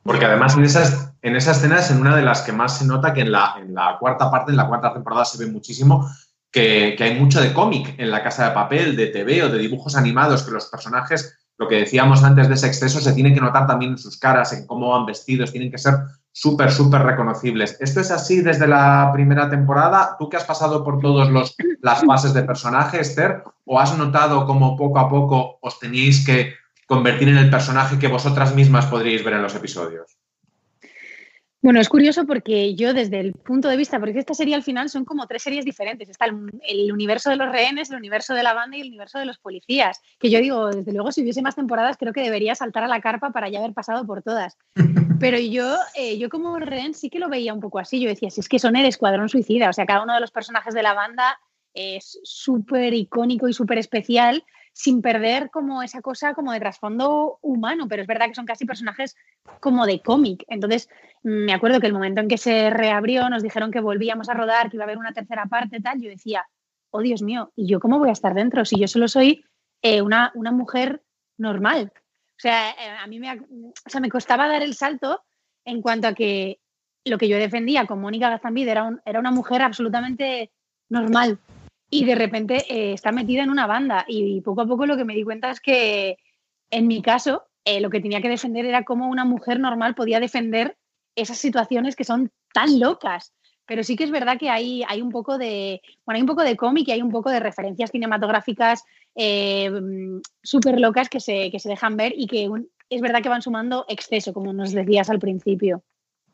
Porque además en esas, en esas escenas, en una de las que más se nota que en la, en la cuarta parte, en la cuarta temporada se ve muchísimo, que, que hay mucho de cómic en la casa de papel, de TV o de dibujos animados, que los personajes lo que decíamos antes de ese exceso se tiene que notar también en sus caras, en cómo van vestidos, tienen que ser súper, súper reconocibles. ¿Esto es así desde la primera temporada? ¿Tú que has pasado por todas las fases de personaje, Esther? ¿O has notado cómo poco a poco os teníais que convertir en el personaje que vosotras mismas podríais ver en los episodios? Bueno, es curioso porque yo desde el punto de vista, porque esta serie al final son como tres series diferentes. Está el, universo de los rehenes, el universo de la banda y el universo de los policías. Que yo digo, desde luego, si hubiese más temporadas, creo que debería saltar a la carpa para ya haber pasado por todas. [LAUGHS] Pero yo, eh, yo como rehén sí que lo veía un poco así. Yo decía, si es que son el escuadrón suicida. O sea, cada uno de los personajes de la banda es súper icónico y súper especial sin perder como esa cosa como de trasfondo humano, pero es verdad que son casi personajes como de cómic. Entonces, me acuerdo que el momento en que se reabrió, nos dijeron que volvíamos a rodar, que iba a haber una tercera parte, tal, yo decía, oh Dios mío, ¿y yo cómo voy a estar dentro si yo solo soy eh, una, una, mujer normal? O sea, eh, a mí me, o sea, me costaba dar el salto en cuanto a que lo que yo defendía con Mónica Gazambide era, era una mujer absolutamente normal y de repente eh, está metida en una banda y poco a poco lo que me di cuenta es que en mi caso lo que tenía que defender era cómo una mujer normal podía defender esas situaciones que son tan locas. Pero sí que es verdad que hay, hay un poco de, bueno, hay un poco de cómic y hay un poco de referencias cinematográficas eh, súper locas que se, que se dejan ver y que es verdad que van sumando exceso, como nos decías al principio.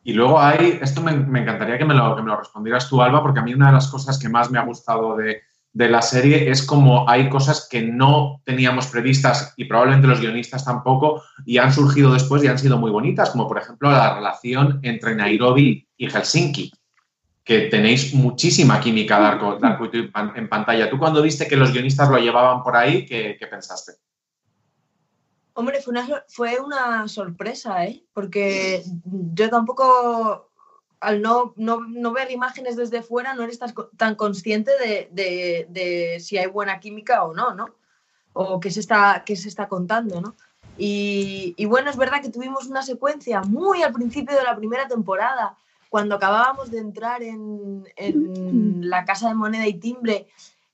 Y luego hay, esto me, encantaría que me, lo, que me, lo, respondieras tú, Alba, porque a mí una de las cosas que más me ha gustado de, de la serie es como hay cosas que no teníamos previstas y probablemente los guionistas tampoco y han surgido después y han sido muy bonitas, como por ejemplo la relación entre Nairobi y Helsinki, que tenéis muchísima química en pantalla. ¿Tú cuando viste que los guionistas lo llevaban por ahí, qué, pensaste? Hombre, fue una, fue una sorpresa, ¿eh? Porque yo tampoco al no, no, ver imágenes desde fuera, no eres tan, consciente de, si hay buena química o no, ¿no? O qué se está, qué se está contando, ¿no? Y, bueno, es verdad que tuvimos una secuencia muy al principio de la primera temporada, cuando acabábamos de entrar en, la casa de moneda y timbre,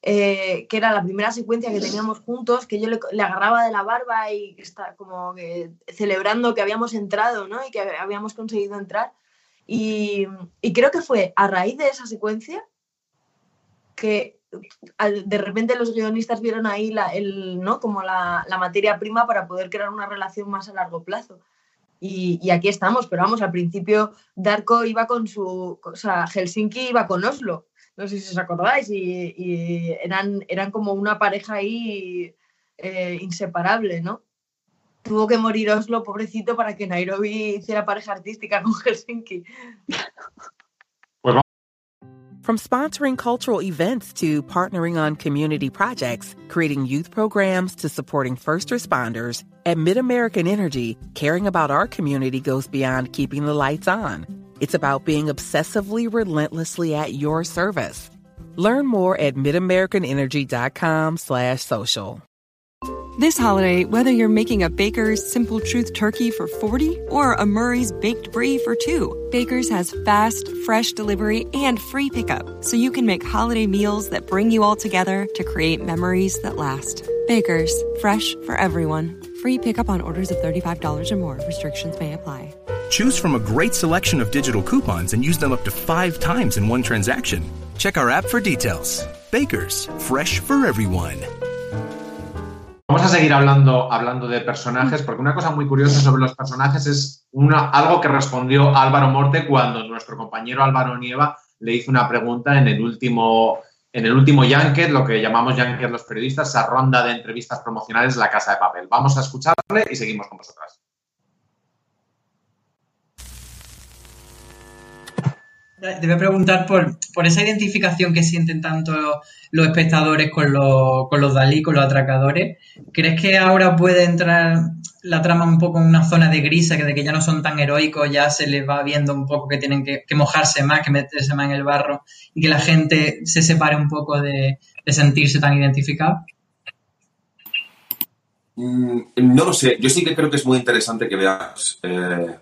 eh, que era la primera secuencia que teníamos juntos, que yo le, agarraba de la barba y está como celebrando que habíamos entrado, ¿no? Y que habíamos conseguido entrar. Y, creo que fue a raíz de esa secuencia que de repente los guionistas vieron ahí la, el, ¿no? como la, materia prima para poder crear una relación más a largo plazo. Y, aquí estamos, pero vamos, al principio Darko iba con su, o sea, Helsinki iba con Oslo, no sé si os acordáis, y, eran, eran como una pareja ahí eh, inseparable, ¿no? tuvo que morir Oslo, pobrecito, para que Nairobi hiciera pareja artística con [LAUGHS] Helsinki. From sponsoring cultural events to partnering on community projects, creating youth programs to supporting first responders, at MidAmerican Energy, caring about our community goes beyond keeping the lights on. It's about being obsessively relentlessly at your service. Learn more at midamericanenergy.com slash social. This holiday, whether you're making a Baker's Simple Truth turkey for 40 or a Murray's Baked Brie for 2, Baker's has fast, fresh delivery and free pickup, so you can make holiday meals that bring you all together to create memories that last. Baker's, fresh for everyone. Free pickup on orders of $35 or more. Restrictions may apply. Choose from a great selection of digital coupons and use them up to five times in one transaction. Check our app for details. Baker's, fresh for everyone. Vamos a seguir hablando, hablando de personajes, porque una cosa muy curiosa sobre los personajes es una, algo que respondió Álvaro Morte cuando nuestro compañero Álvaro Nieva le hizo una pregunta en el último, en el último Yanket, lo que llamamos Yanket los periodistas, esa ronda de entrevistas promocionales La Casa de Papel. Vamos a escucharle y seguimos con vosotras. Te voy a preguntar por, por esa identificación que sienten tanto los espectadores con los, con los Dalí, con los atracadores. ¿Crees que ahora puede entrar la trama un poco en una zona de grisa, que de que ya no son tan heroicos, ya se les va viendo un poco que tienen que, mojarse más, que meterse más en el barro y que la gente se separe un poco de, sentirse tan identificado? Mm, no lo sé, yo sí que creo que es muy interesante que veamos eh,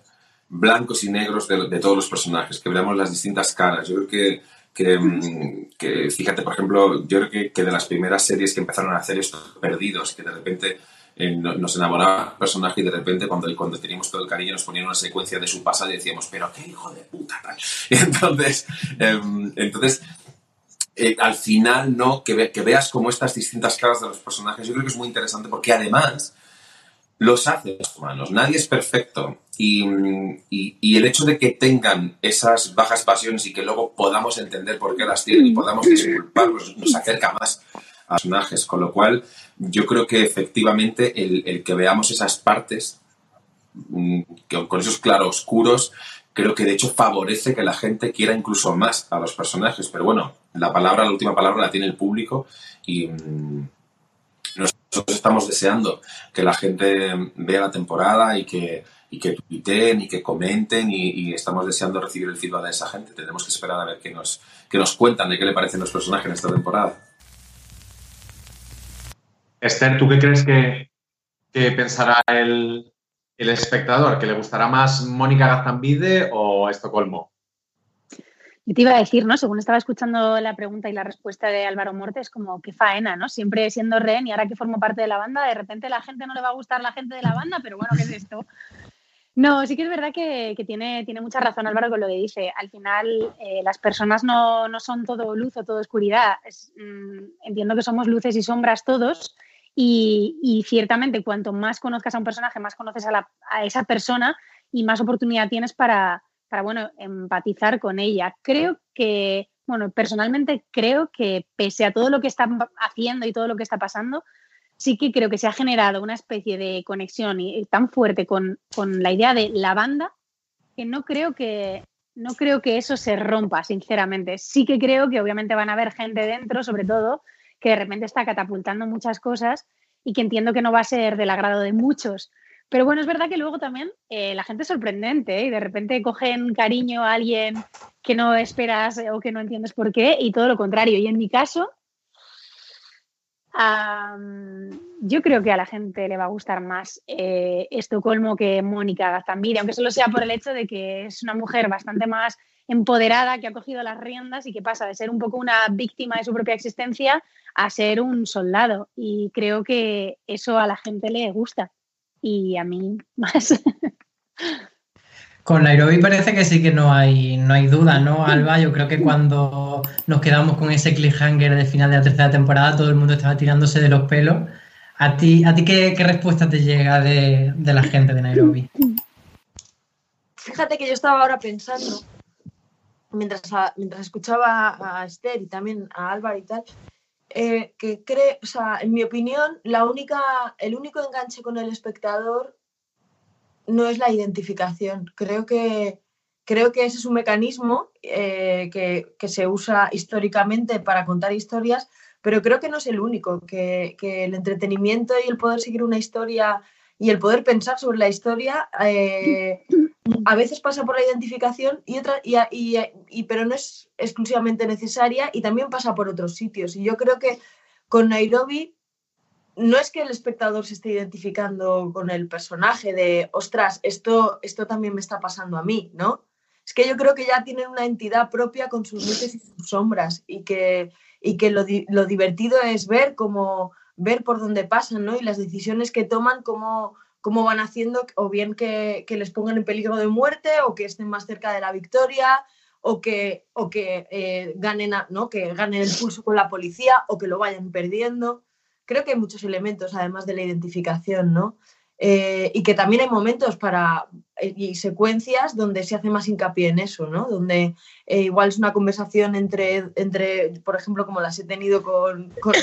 blancos y negros de, todos los personajes, que veamos las distintas caras. Yo creo que Mm, que, fíjate, por ejemplo, yo creo que, de las primeras series que empezaron a hacer estos perdidos, que de repente eh, nos enamoraba el personaje y de repente cuando, cuando teníamos todo el cariño nos ponían una secuencia de su pasado y decíamos, pero qué hijo de puta. [LAUGHS] Y entonces, em, entonces eh, al final, ¿no? Que, que veas como estas distintas caras de los personajes, yo creo que es muy interesante porque además los hace los humanos. Nadie es perfecto. Y, el hecho de que tengan esas bajas pasiones y que luego podamos entender por qué las tienen y podamos disculparlos nos acerca más a los personajes. Con lo cual, yo creo que efectivamente el, que veamos esas partes mm, con esos claroscuros, creo que de hecho favorece que la gente quiera incluso más a los personajes. Pero bueno, la palabra, la última palabra la tiene el público y. Nosotros estamos deseando que la gente vea la temporada y que, y que tuiteen y que comenten y, estamos deseando recibir el feedback de esa gente. Tenemos que esperar a ver qué nos, qué nos cuentan de qué le parecen los personajes en esta temporada. Esther, ¿tú qué crees que, pensará el, el, espectador? ¿Que le gustará más Mónica Gazambide o Estocolmo? Te iba a decir, ¿no? Según estaba escuchando la pregunta y la respuesta de Álvaro Morte, es como qué faena, ¿no? Siempre siendo Ren y ahora que formo parte de la banda, de repente la gente no le va a gustar la gente de la banda, pero bueno, ¿qué es esto? No, sí que es verdad que, tiene, tiene, mucha razón Álvaro con lo que dice. Al final, eh, las personas no, son todo luz o todo oscuridad. Mm, entiendo que somos luces y sombras todos. Y, ciertamente, cuanto más conozcas a un personaje, más conoces a, a esa persona y más oportunidad tienes para, para, bueno, empatizar con ella. Creo que, bueno, personalmente creo que pese a todo lo que está haciendo y todo lo que está pasando, sí que creo que se ha generado una especie de conexión y, tan fuerte con, la idea de la banda que no creo que no creo que eso se rompa, sinceramente. Sí que creo que obviamente van a haber gente dentro, sobre todo, que de repente está catapultando muchas cosas y que entiendo que no va a ser del agrado de muchos. Pero bueno, es verdad que luego también eh, la gente es sorprendente ¿eh? y de repente cogen cariño a alguien que no esperas o que no entiendes por qué y todo lo contrario. Y en mi caso, yo creo que a la gente le va a gustar más eh, Estocolmo que Mónica Gazambide, aunque solo sea por el hecho de que es una mujer bastante más empoderada, que ha cogido las riendas y que pasa de ser un poco una víctima de su propia existencia a ser un soldado. Y creo que eso a la gente le gusta y a mí [LAUGHS] más. Con Nairobi parece que sí que no hay, no hay duda, ¿no, Alba? Yo creo que cuando nos quedamos con ese cliffhanger de final de la tercera temporada, todo el mundo estaba tirándose de los pelos. ¿A ti, a ti qué, respuesta te llega de, la gente de Nairobi? Fíjate que yo estaba ahora pensando, mientras, mientras escuchaba a Esther y también a Álvaro y tal, eh, que cree, o sea, en mi opinión, la única, el único enganche con el espectador no es la identificación. Creo que, creo que ese es un mecanismo eh, que, se usa históricamente para contar historias, pero creo que no es el único, que, el entretenimiento y el poder seguir una historia y el poder pensar sobre la historia eh, a veces pasa por la identificación y otra, y, pero no es exclusivamente necesaria y también pasa por otros sitios. Y yo creo que con Nairobi no es que el espectador se esté identificando con el personaje de, ostras, esto, esto también me está pasando a mí, ¿no? Es que yo creo que ya tienen una entidad propia con sus luces y sus sombras y que, y que lo, lo divertido es ver cómo, ver por dónde pasan, ¿no? Y las decisiones que toman, cómo cómo van haciendo, o bien que, les pongan en peligro de muerte, o que estén más cerca de la victoria, o que, o que, eh, ganen, ¿no? que ganen el pulso con la policía, o que lo vayan perdiendo. Creo que hay muchos elementos, además de la identificación, ¿no? Eh, y que también hay momentos para eh, y secuencias donde se hace más hincapié en eso, ¿no? Donde igual es una conversación entre, entre, por ejemplo, como las he tenido con, con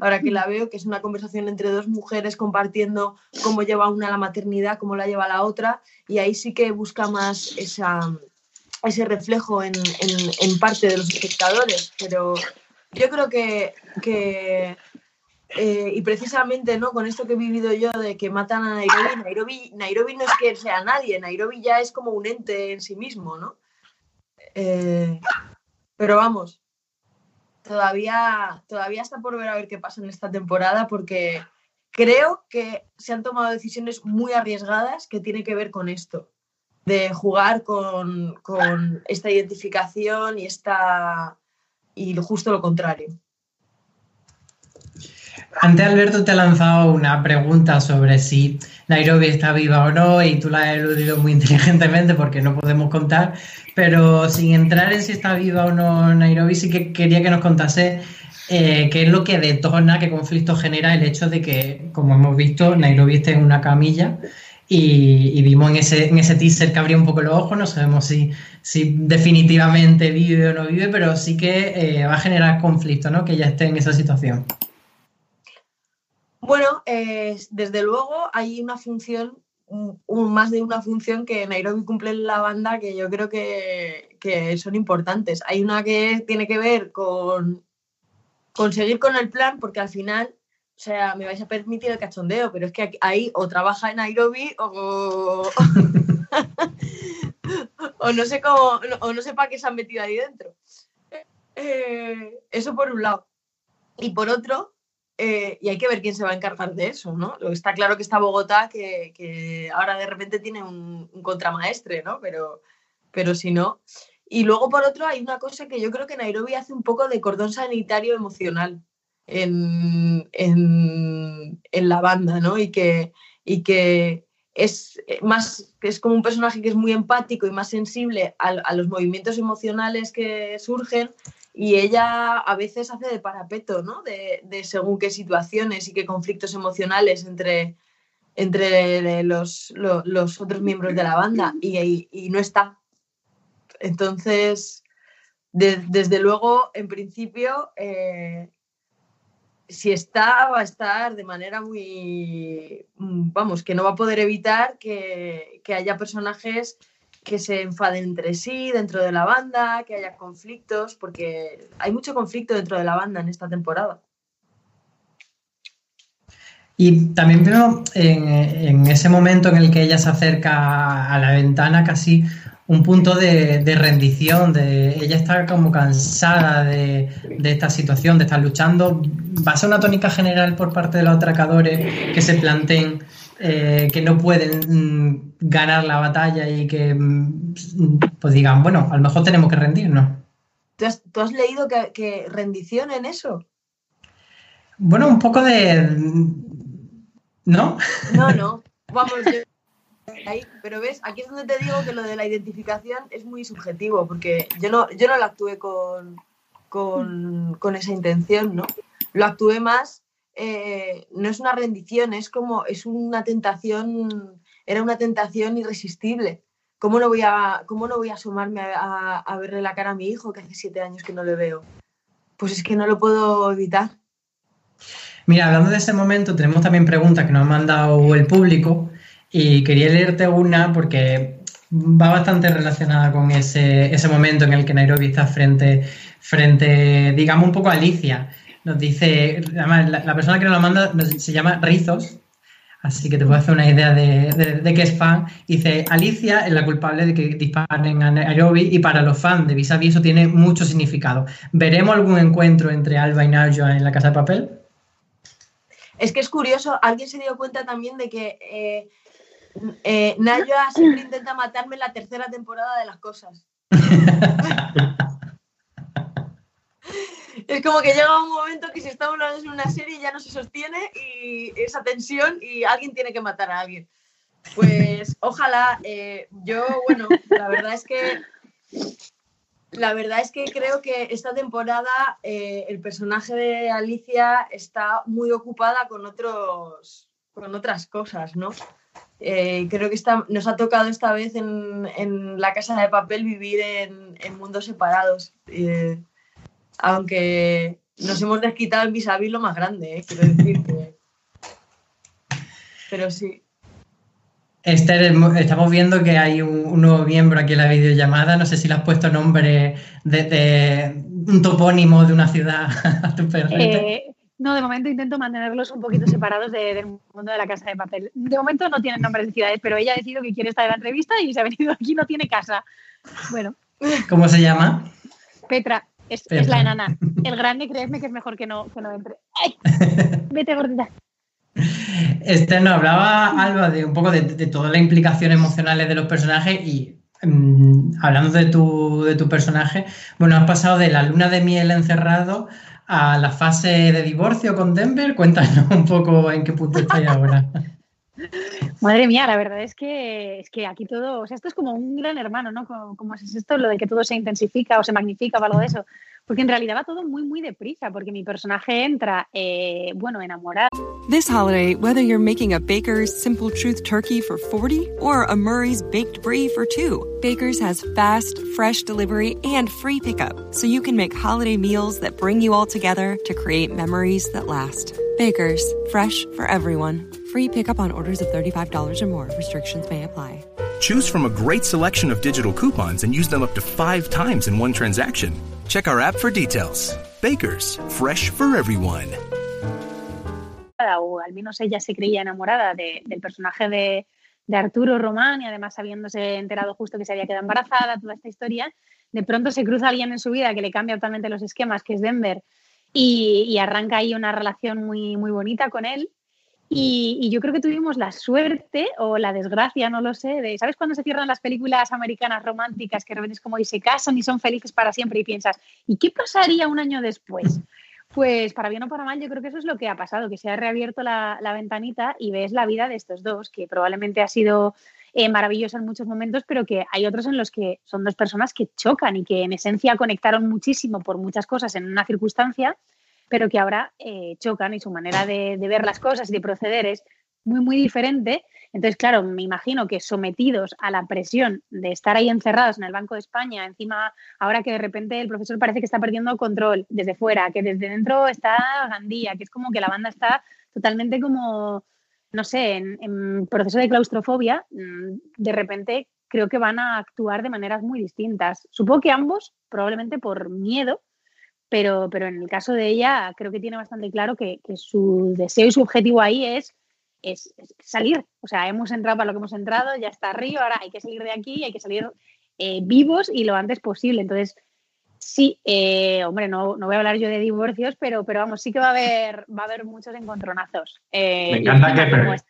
ahora que la veo, que es una conversación entre dos mujeres compartiendo cómo lleva una la maternidad, cómo la lleva la otra, y ahí sí que busca más ese reflejo en, parte de los espectadores. Pero yo creo que, eh, y precisamente ¿no? con esto que he vivido yo de que matan a Nairobi, Nairobi, Nairobi no es que sea nadie, Nairobi ya es como un ente en sí mismo, ¿no? Eh, pero vamos, todavía, todavía está por ver a ver qué pasa en esta temporada porque creo que se han tomado decisiones muy arriesgadas que tienen que ver con esto, de jugar con, con esta identificación y, esta, y justo lo contrario. Antes Alberto te ha lanzado una pregunta sobre si Nairobi está viva o no y tú la has eludido muy inteligentemente porque no podemos contar, pero sin entrar en si está viva o no Nairobi sí que quería que nos contase eh, qué es lo que detona, qué conflicto genera el hecho de que, como hemos visto, Nairobi esté en una camilla y, vimos en ese, en ese teaser que abría un poco los ojos, no sabemos si, si definitivamente vive o no vive, pero sí que eh, va a generar conflicto, ¿no? Que ella esté en esa situación. Bueno, eh, desde luego hay una función, más de una función que Nairobi cumple en la banda que yo creo que, son importantes. Hay una que tiene que ver con conseguir con el plan, porque al final o sea, me vais a permitir el cachondeo, pero es que ahí o trabaja en Nairobi o, [LAUGHS] o no sé cómo, o no sé para qué se han metido ahí dentro. Eh, eso por un lado. Y por otro, eh, y hay que ver quién se va a encargar de eso, ¿no? Está claro que está Bogotá, que, ahora de repente tiene un, contramaestre, ¿no? Pero, pero si no. Y luego, por otro, hay una cosa que yo creo que Nairobi hace un poco de cordón sanitario emocional en, la banda, ¿no? Y que, y que es más, es como un personaje que es muy empático y más sensible a los movimientos emocionales que surgen y ella a veces hace de parapeto, ¿no? De, según qué situaciones y qué conflictos emocionales entre, entre los, otros miembros de la banda y, no está. Entonces, desde luego, en principio, eh, si está, va a estar de manera muy, vamos, que no va a poder evitar que, que haya personajes que se enfaden entre sí dentro de la banda, que haya conflictos, porque hay mucho conflicto dentro de la banda en esta temporada. Y también veo en, ese momento en el que ella se acerca a la ventana casi un punto de, rendición, de ella está como cansada de, esta situación, de estar luchando. ¿Va a ser una tónica general por parte de los atracadores que se planteen eh, que no pueden mm, ganar la batalla y que mm, pues digan, bueno, a lo mejor tenemos que rendirnos. ¿Tú has, leído que, rendición en eso? Bueno, un poco de... ¿No? No, [LAUGHS] no. Vamos, ahí, pero ves, aquí es donde te digo que lo de la identificación es muy subjetivo, porque yo no, yo no lo actué con, con, con esa intención, ¿no? Lo actué más eh, no es una rendición, es como, es una tentación, era una tentación irresistible. ¿Cómo no voy a, cómo no voy a asomarme a, verle la cara a mi hijo que hace siete años que no le veo? Pues es que no lo puedo evitar. Mira, hablando de ese momento, tenemos también preguntas que nos ha mandado el público y quería leerte una porque va bastante relacionada con ese, ese momento en el que Nairobi está frente, frente, digamos, un poco a Alicia. Nos dice, además, la, persona que nos lo manda se llama Rizos, así que te puedo hacer una idea de, de, que es fan. Dice, Alicia es la culpable de que disparen a Nairobi y para los fans de Vis eso tiene mucho significado. ¿Veremos algún encuentro entre Alba y Najwa en la Casa de Papel? Es que es curioso, alguien se dio cuenta también de que eh, eh siempre intenta matarme en la tercera temporada de las cosas. [LAUGHS] es como que llega un momento que si estamos hablando de una serie ya no se sostiene y esa tensión y alguien tiene que matar a alguien. Pues [LAUGHS] ojalá, eh, yo, bueno, la verdad es que la verdad es que creo que esta temporada eh, el personaje de Alicia está muy ocupada con otros con otras cosas, ¿no? Eh, creo que está, nos ha tocado esta vez en, la casa de papel vivir en, mundos separados aunque nos hemos desquitado el vis a lo más grande, ¿eh? quiero decir que... Pero sí. Esther, estamos viendo que hay un, nuevo miembro aquí en la videollamada. No sé si le has puesto nombre de, un topónimo de una ciudad [LAUGHS] a tu eh, no, de momento intento mantenerlos un poquito separados del mundo de la casa de papel. De momento no tienen nombres de ciudades, pero ella ha decidido que quiere estar en la entrevista y se ha venido aquí, no tiene casa. Bueno. ¿Cómo se llama? Petra. Es, la enana. El grande, creedme que es mejor que no, que no entre. ¡Ay! [LAUGHS] Vete, gordita. Este nos hablaba Alba de un poco de, toda la implicación emocionales de los personajes y mm, hablando de tu, de tu personaje, bueno, has pasado de la luna de miel encerrado a la fase de divorcio con Denver. Cuéntanos un poco en qué punto estáis ahora. [LAUGHS] Madre mía, la verdad es que, es que aquí todo, o sea, esto es como un gran hermano, ¿no? Como, es esto, lo de que todo se intensifica o se magnifica o algo de eso. Porque en realidad va todo muy, muy deprisa, porque mi personaje entra, eh, bueno, enamorado. This holiday, whether you're making a Baker's Simple Truth turkey for 40 or a Murray's Baked Brie for 2, Baker's has fast, fresh delivery and free pickup, so you can make holiday meals that bring you all together to create memories that last. Baker's, fresh for everyone. Free pickup on orders of $35 or more. Restrictions may apply. Choose from a great selection of digital coupons and use them up to five times in one transaction. Check our app for details. Baker's, fresh for everyone. o al menos ella se creía enamorada del personaje de, de Arturo Román y además habiéndose enterado justo que se había quedado embarazada, toda esta historia, de pronto se cruza alguien en su vida que le cambia totalmente los esquemas, que es Denver, y, arranca ahí una relación muy, muy bonita con él. Y, yo creo que tuvimos la suerte o la desgracia, no lo sé, de, ¿sabes cuando se cierran las películas americanas románticas que de como y se casan y son felices para siempre y piensas, ¿y qué pasaría un año después? Pues para bien o para mal, yo creo que eso es lo que ha pasado, que se ha reabierto la, ventanita y ves la vida de estos dos, que probablemente ha sido eh, maravillosa en muchos momentos, pero que hay otros en los que son dos personas que chocan y que en esencia conectaron muchísimo por muchas cosas en una circunstancia, pero que ahora eh, chocan y su manera de, ver las cosas y de proceder es muy, muy diferente. Entonces, claro, me imagino que sometidos a la presión de estar ahí encerrados en el Banco de España, encima, ahora que de repente el profesor parece que está perdiendo control desde fuera, que desde dentro está Gandía, que es como que la banda está totalmente como, no sé, en, proceso de claustrofobia, mm, de repente creo que van a actuar de maneras muy distintas. Supongo que ambos, probablemente por miedo, pero, pero en el caso de ella creo que tiene bastante claro que, que su deseo y su objetivo ahí es es, salir. O sea, hemos entrado para lo que hemos entrado, ya está arriba, ahora hay que salir de aquí, hay que salir eh, vivos y lo antes posible. Entonces, sí, eh, hombre, no, no, voy a hablar yo de divorcios, pero, pero vamos, sí que va a haber, va a haber muchos encontronazos. Eh, me encanta que...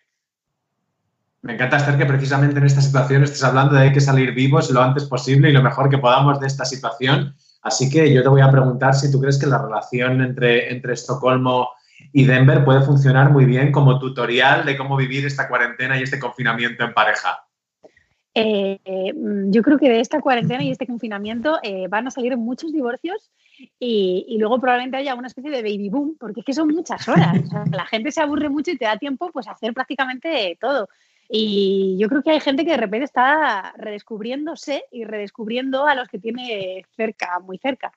Me encanta, Esther, que precisamente en esta situación estés hablando de hay que salir vivos lo antes posible y lo mejor que podamos de esta situación. Así que yo te voy a preguntar si tú crees que la relación entre, entre Estocolmo y Denver puede funcionar muy bien como tutorial de cómo vivir esta cuarentena y este confinamiento en pareja. Eh, yo creo que de esta cuarentena y este confinamiento eh, van a salir muchos divorcios y, luego probablemente haya una especie de baby boom, porque es que son muchas horas. la gente se aburre mucho y te da tiempo pues, a hacer prácticamente todo. Y yo creo que hay gente que de repente está redescubriéndose y redescubriendo a los que tiene cerca, muy cerca.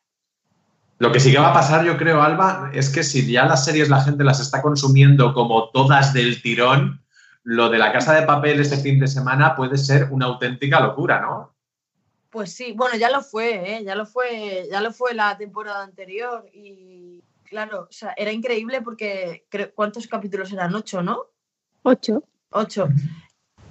Lo que sí que va a pasar, yo creo, Alba, es que si ya las series la gente las está consumiendo como todas del tirón, lo de la casa de papel este fin de semana puede ser una auténtica locura, ¿no? Pues sí, bueno, ya lo fue, ¿eh? ya lo fue, ya lo fue la temporada anterior y claro, o sea, era increíble porque ¿cuántos capítulos eran? Ocho, ¿no? Ocho. Ocho.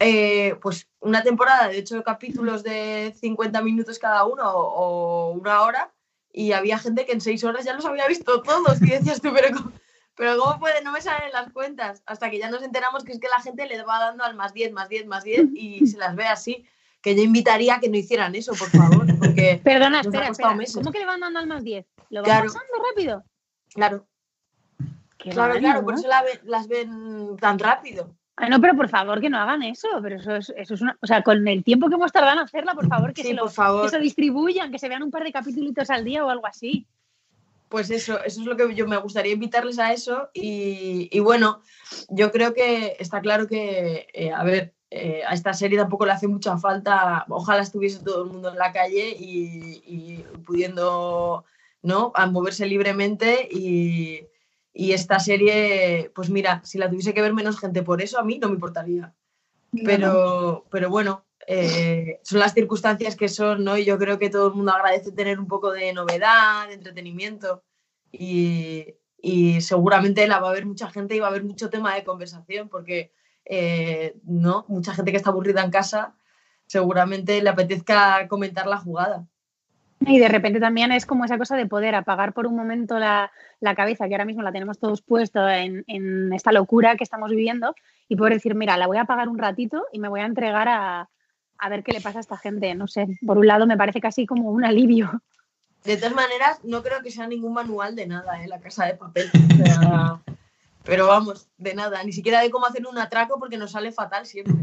Eh, pues una temporada de ocho capítulos de 50 minutos cada uno o una hora y había gente que en seis horas ya los había visto todos y decías tú, pero ¿cómo, pero ¿cómo puede? No me salen las cuentas. Hasta que ya nos enteramos que es que la gente le va dando al más 10, más 10, más 10 y se las ve así. Que yo invitaría a que no hicieran eso, por favor. Porque [LAUGHS] Perdona, espera, espera. ¿Cómo que le van dando al más 10? ¿Lo van pasando rápido? Claro. claro, claro, por eso las ven tan rápido. Ah, no, pero por favor que no hagan eso, pero eso es, eso es una, o sea, con el tiempo que hemos tardado en hacerla, por favor que, se, lo, que se distribuyan, que se vean un par de capítulos al día o algo así. Pues eso, eso es lo que yo me gustaría invitarles a eso y, bueno, yo creo que está claro que, eh, a ver, eh, a esta serie tampoco le hace mucha falta, ojalá estuviese todo el mundo en la calle y, y pudiendo, ¿no?, a moverse libremente y y esta serie, pues mira, si la tuviese que ver menos gente por eso, a mí no me importaría. Pero, pero bueno, eh, son las circunstancias que son, ¿no? Y yo creo que todo el mundo agradece tener un poco de novedad, de entretenimiento. Y, seguramente la va a ver mucha gente y va a haber mucho tema de conversación, porque eh, no, mucha gente que está aburrida en casa seguramente le apetezca comentar la jugada. Y de repente también es como esa cosa de poder apagar por un momento la, cabeza, que ahora mismo la tenemos todos puesto en, esta locura que estamos viviendo, y poder decir, mira, la voy a apagar un ratito y me voy a entregar a, ver qué le pasa a esta gente. No sé, por un lado me parece casi como un alivio. De todas maneras, no creo que sea ningún manual de nada, ¿eh? la casa de papel. pero vamos, de nada, ni siquiera de cómo hacer un atraco porque nos sale fatal siempre.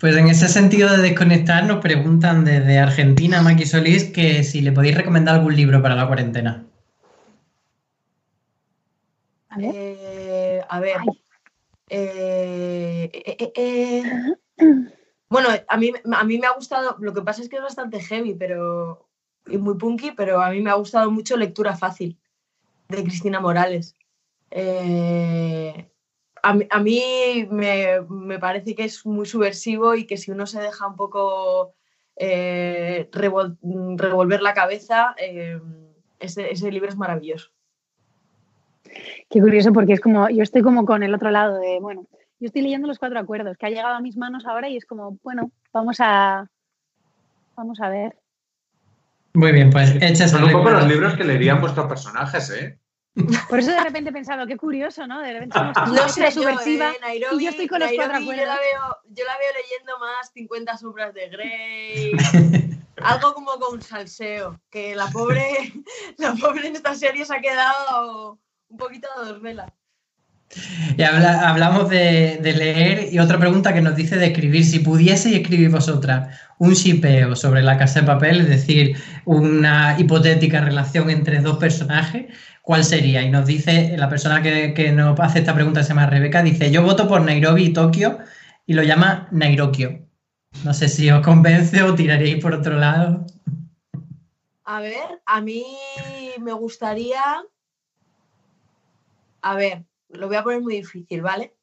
Pues en ese sentido de desconectar, nos preguntan desde Argentina, Maki Solís, que si le podéis recomendar algún libro para la cuarentena. A ver. Eh, a ver. Eh, eh, bueno, a mí, a mí me ha gustado, lo que pasa es que es bastante heavy pero, y muy punky, pero a mí me ha gustado mucho Lectura Fácil de Cristina Morales. Eh, a, mí me, parece que es muy subversivo y que si uno se deja un poco eh, revolver la cabeza, eh, ese, libro es maravilloso. Qué curioso porque es como, yo estoy como con el otro lado de, bueno, yo estoy leyendo los cuatro acuerdos que ha llegado a mis manos ahora y es como, bueno, vamos a, vamos a ver. Muy bien, pues hechas Son un poco los libros que leerían vuestros personajes, ¿eh? Por eso de repente he pensado, qué curioso, ¿no? De repente somos [LAUGHS] No sé yo, subversiva eh, Nairobi, y yo estoy con los Nairobi, cuatro yo, la veo, yo la veo leyendo más 50 sombras de Grey. [LAUGHS] algo como con salseo. Que la pobre, [LAUGHS] la pobre en esta serie se ha quedado un poquito a dos velas. Y habla- hablamos de, de leer y otra pregunta que nos dice de escribir. Si pudieseis escribir vosotras un shipeo sobre la casa de papel, es decir, una hipotética relación entre dos personajes, ¿cuál sería? Y nos dice, la persona que, que nos hace esta pregunta se llama Rebeca, dice, yo voto por Nairobi y Tokio y lo llama Nairokio. No sé si os convence o tiraréis por otro lado. A ver, a mí me gustaría. A ver, lo voy a poner muy difícil, ¿vale?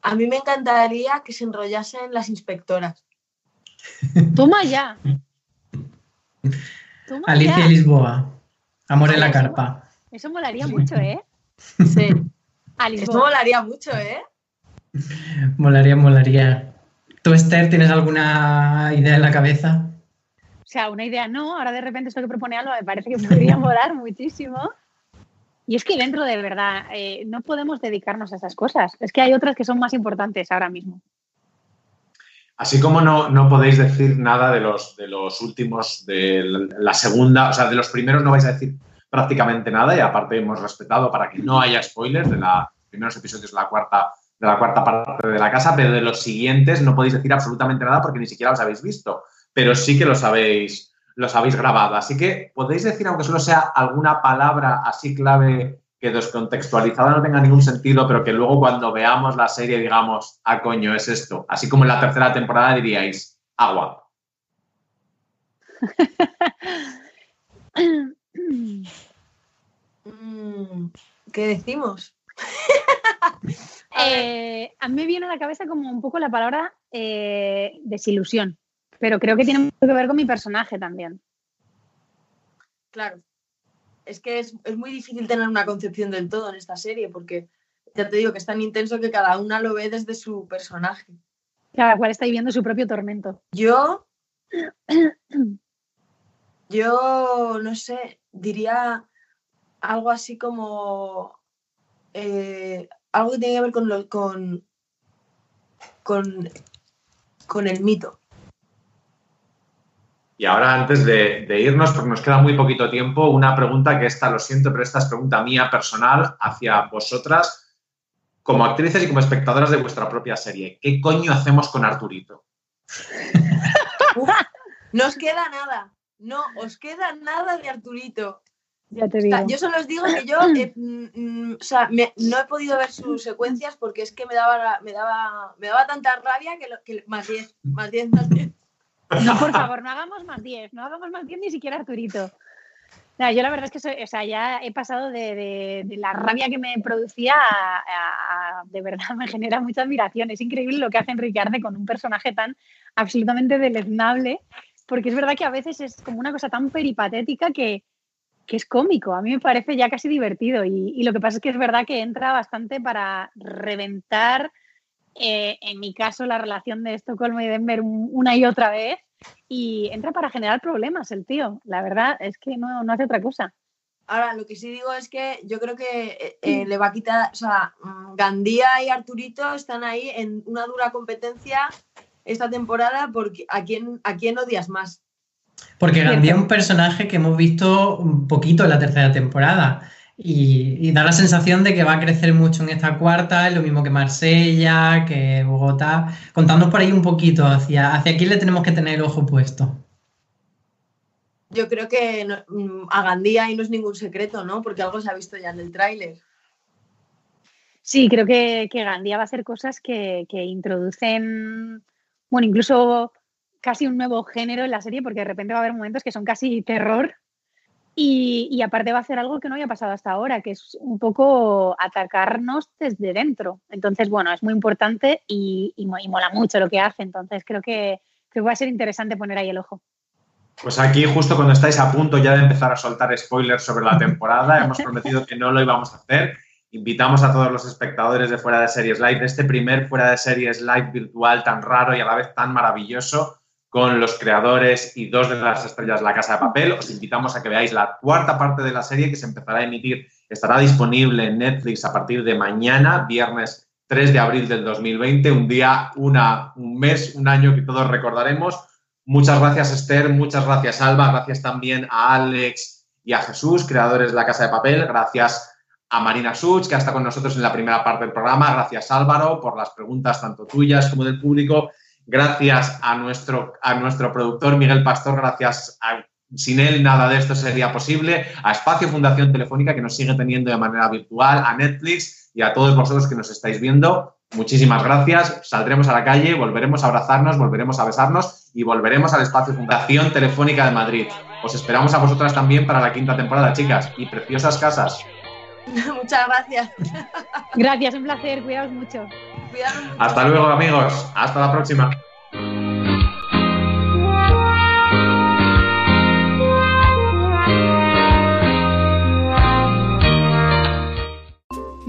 A mí me encantaría que se enrollasen las inspectoras. [LAUGHS] Toma ya. Toma Alicia ya. Lisboa. Amor en la carpa. Eso molaría mucho, ¿eh? Sí. Lisboa. molaría mucho, ¿eh? Molaría, molaría. ¿Tú, Esther, tienes alguna idea en la cabeza? O sea, una idea no, ahora de repente esto que propone Alba me parece que podría molar muchísimo. Y es que dentro de verdad eh, no podemos dedicarnos a esas cosas. Es que hay otras que son más importantes ahora mismo. Así como no, no podéis decir nada de los, de los últimos, de la segunda, o sea, de los primeros no vais a decir prácticamente nada y aparte hemos respetado para que no haya spoilers de los primeros episodios de la cuarta de la cuarta parte de la casa, pero de los siguientes no podéis decir absolutamente nada porque ni siquiera los habéis visto, pero sí que los habéis, los habéis grabado. Así que podéis decir, aunque solo sea alguna palabra así clave que descontextualizada no tenga ningún sentido, pero que luego cuando veamos la serie digamos, ah, coño, es esto. Así como en la tercera temporada diríais, agua. [LAUGHS] Mm, ¿Qué decimos? [LAUGHS] Eh, a mí me viene a la cabeza como un poco la palabra eh, desilusión, pero creo que tiene mucho que ver con mi personaje también. Claro. Es que es, es muy difícil tener una concepción del todo en esta serie, porque ya te digo que es tan intenso que cada una lo ve desde su personaje. Cada cual está viviendo su propio tormento. Yo, [CLEARS THROAT] yo no sé, diría algo así como eh, algo que tiene que ver con, lo- con, con, con el mito. Y ahora, antes de, de irnos, porque nos queda muy poquito tiempo, una pregunta que esta, lo siento, pero esta es pregunta mía personal hacia vosotras, como actrices y como espectadoras de vuestra propia serie. ¿Qué coño hacemos con Arturito? [LAUGHS] Uf, no os queda nada, no os queda nada de Arturito. Ya te O sea, digo. yo solo os digo que yo [CLEARS THROAT] eh, mm, mm, o sea, me- no he podido ver sus secuencias porque es que me daba, me daba, me daba tanta rabia que, lo- que más 10, más 10, más 10. No, por favor, no hagamos más 10, no hagamos más 10 ni siquiera Arturito. No, yo la verdad es que soy- o sea, ya he pasado de, de- de la rabia que me producía a, a- de verdad me genera mucha admiración. Es increíble lo que hace Enrique Arce con un personaje tan absolutamente deleznable, porque es verdad que a veces es como una cosa tan peripatética que, que es cómico. A mí me parece ya casi divertido y, y lo que pasa es que es verdad que entra bastante para reventar, eh, en mi caso, la relación de Estocolmo y Denver un- una y otra vez y entra para generar problemas el tío. La verdad es que no, no hace otra cosa. Ahora, lo que sí digo es que yo creo que eh, eh, le va a quitar, o sea, mm, Gandía y Arturito están ahí en una dura competencia esta temporada porque a quién, a quién odias más. Porque Gandhi es un personaje que hemos visto un poquito en la tercera temporada y, y da la sensación de que va a crecer mucho en esta cuarta, es lo mismo que Marsella, que Bogotá. Contadnos por ahí un poquito hacia, hacia quién le tenemos que tener el ojo puesto. Yo creo que no- a Gandía ahí no es ningún secreto, ¿no? Porque algo se ha visto ya en el tráiler. Sí, creo que, que Gandía va a hacer cosas que, que introducen, bueno, incluso casi un nuevo género en la serie, porque de repente va a haber momentos que son casi terror. Y, y aparte va a hacer algo que no había pasado hasta ahora, que es un poco atacarnos desde dentro. Entonces, bueno, es muy importante y, y mo- y mola mucho lo que hace. Entonces, creo que, creo que va a ser interesante poner ahí el ojo. Pues aquí, justo cuando estáis a punto ya de empezar a soltar spoilers sobre la temporada, [LAUGHS] hemos prometido que no lo íbamos a hacer. Invitamos a todos los espectadores de Fuera de Series Live, este primer Fuera de Series Live virtual tan raro y a la vez tan maravilloso, con los creadores y dos de las estrellas de la Casa de Papel. Os invitamos a que veáis la cuarta parte de la serie que se empezará a emitir, estará disponible en Netflix a partir de mañana, viernes 3 de abril del 2020, un día, una, un mes, un año que todos recordaremos Muchas gracias, Esther. Muchas gracias, Alba. Gracias también a Alex y a Jesús, creadores de la Casa de Papel. Gracias a Marina Such, que está con nosotros en la primera parte del programa. Gracias, Álvaro, por las preguntas tanto tuyas como del público. Gracias a nuestro, a nuestro productor Miguel Pastor. Gracias a, sin él nada de esto sería posible. A Espacio Fundación Telefónica, que nos sigue teniendo de manera virtual. A Netflix y a todos vosotros que nos estáis viendo. Muchísimas gracias. Saldremos a la calle, volveremos a abrazarnos, volveremos a besarnos y volveremos al espacio Fundación Telefónica de Madrid. Os esperamos a vosotras también para la quinta temporada, chicas. Y preciosas casas. [LAUGHS] Muchas gracias. Gracias, un placer. Cuidaos mucho. Hasta luego, amigos. Hasta la próxima.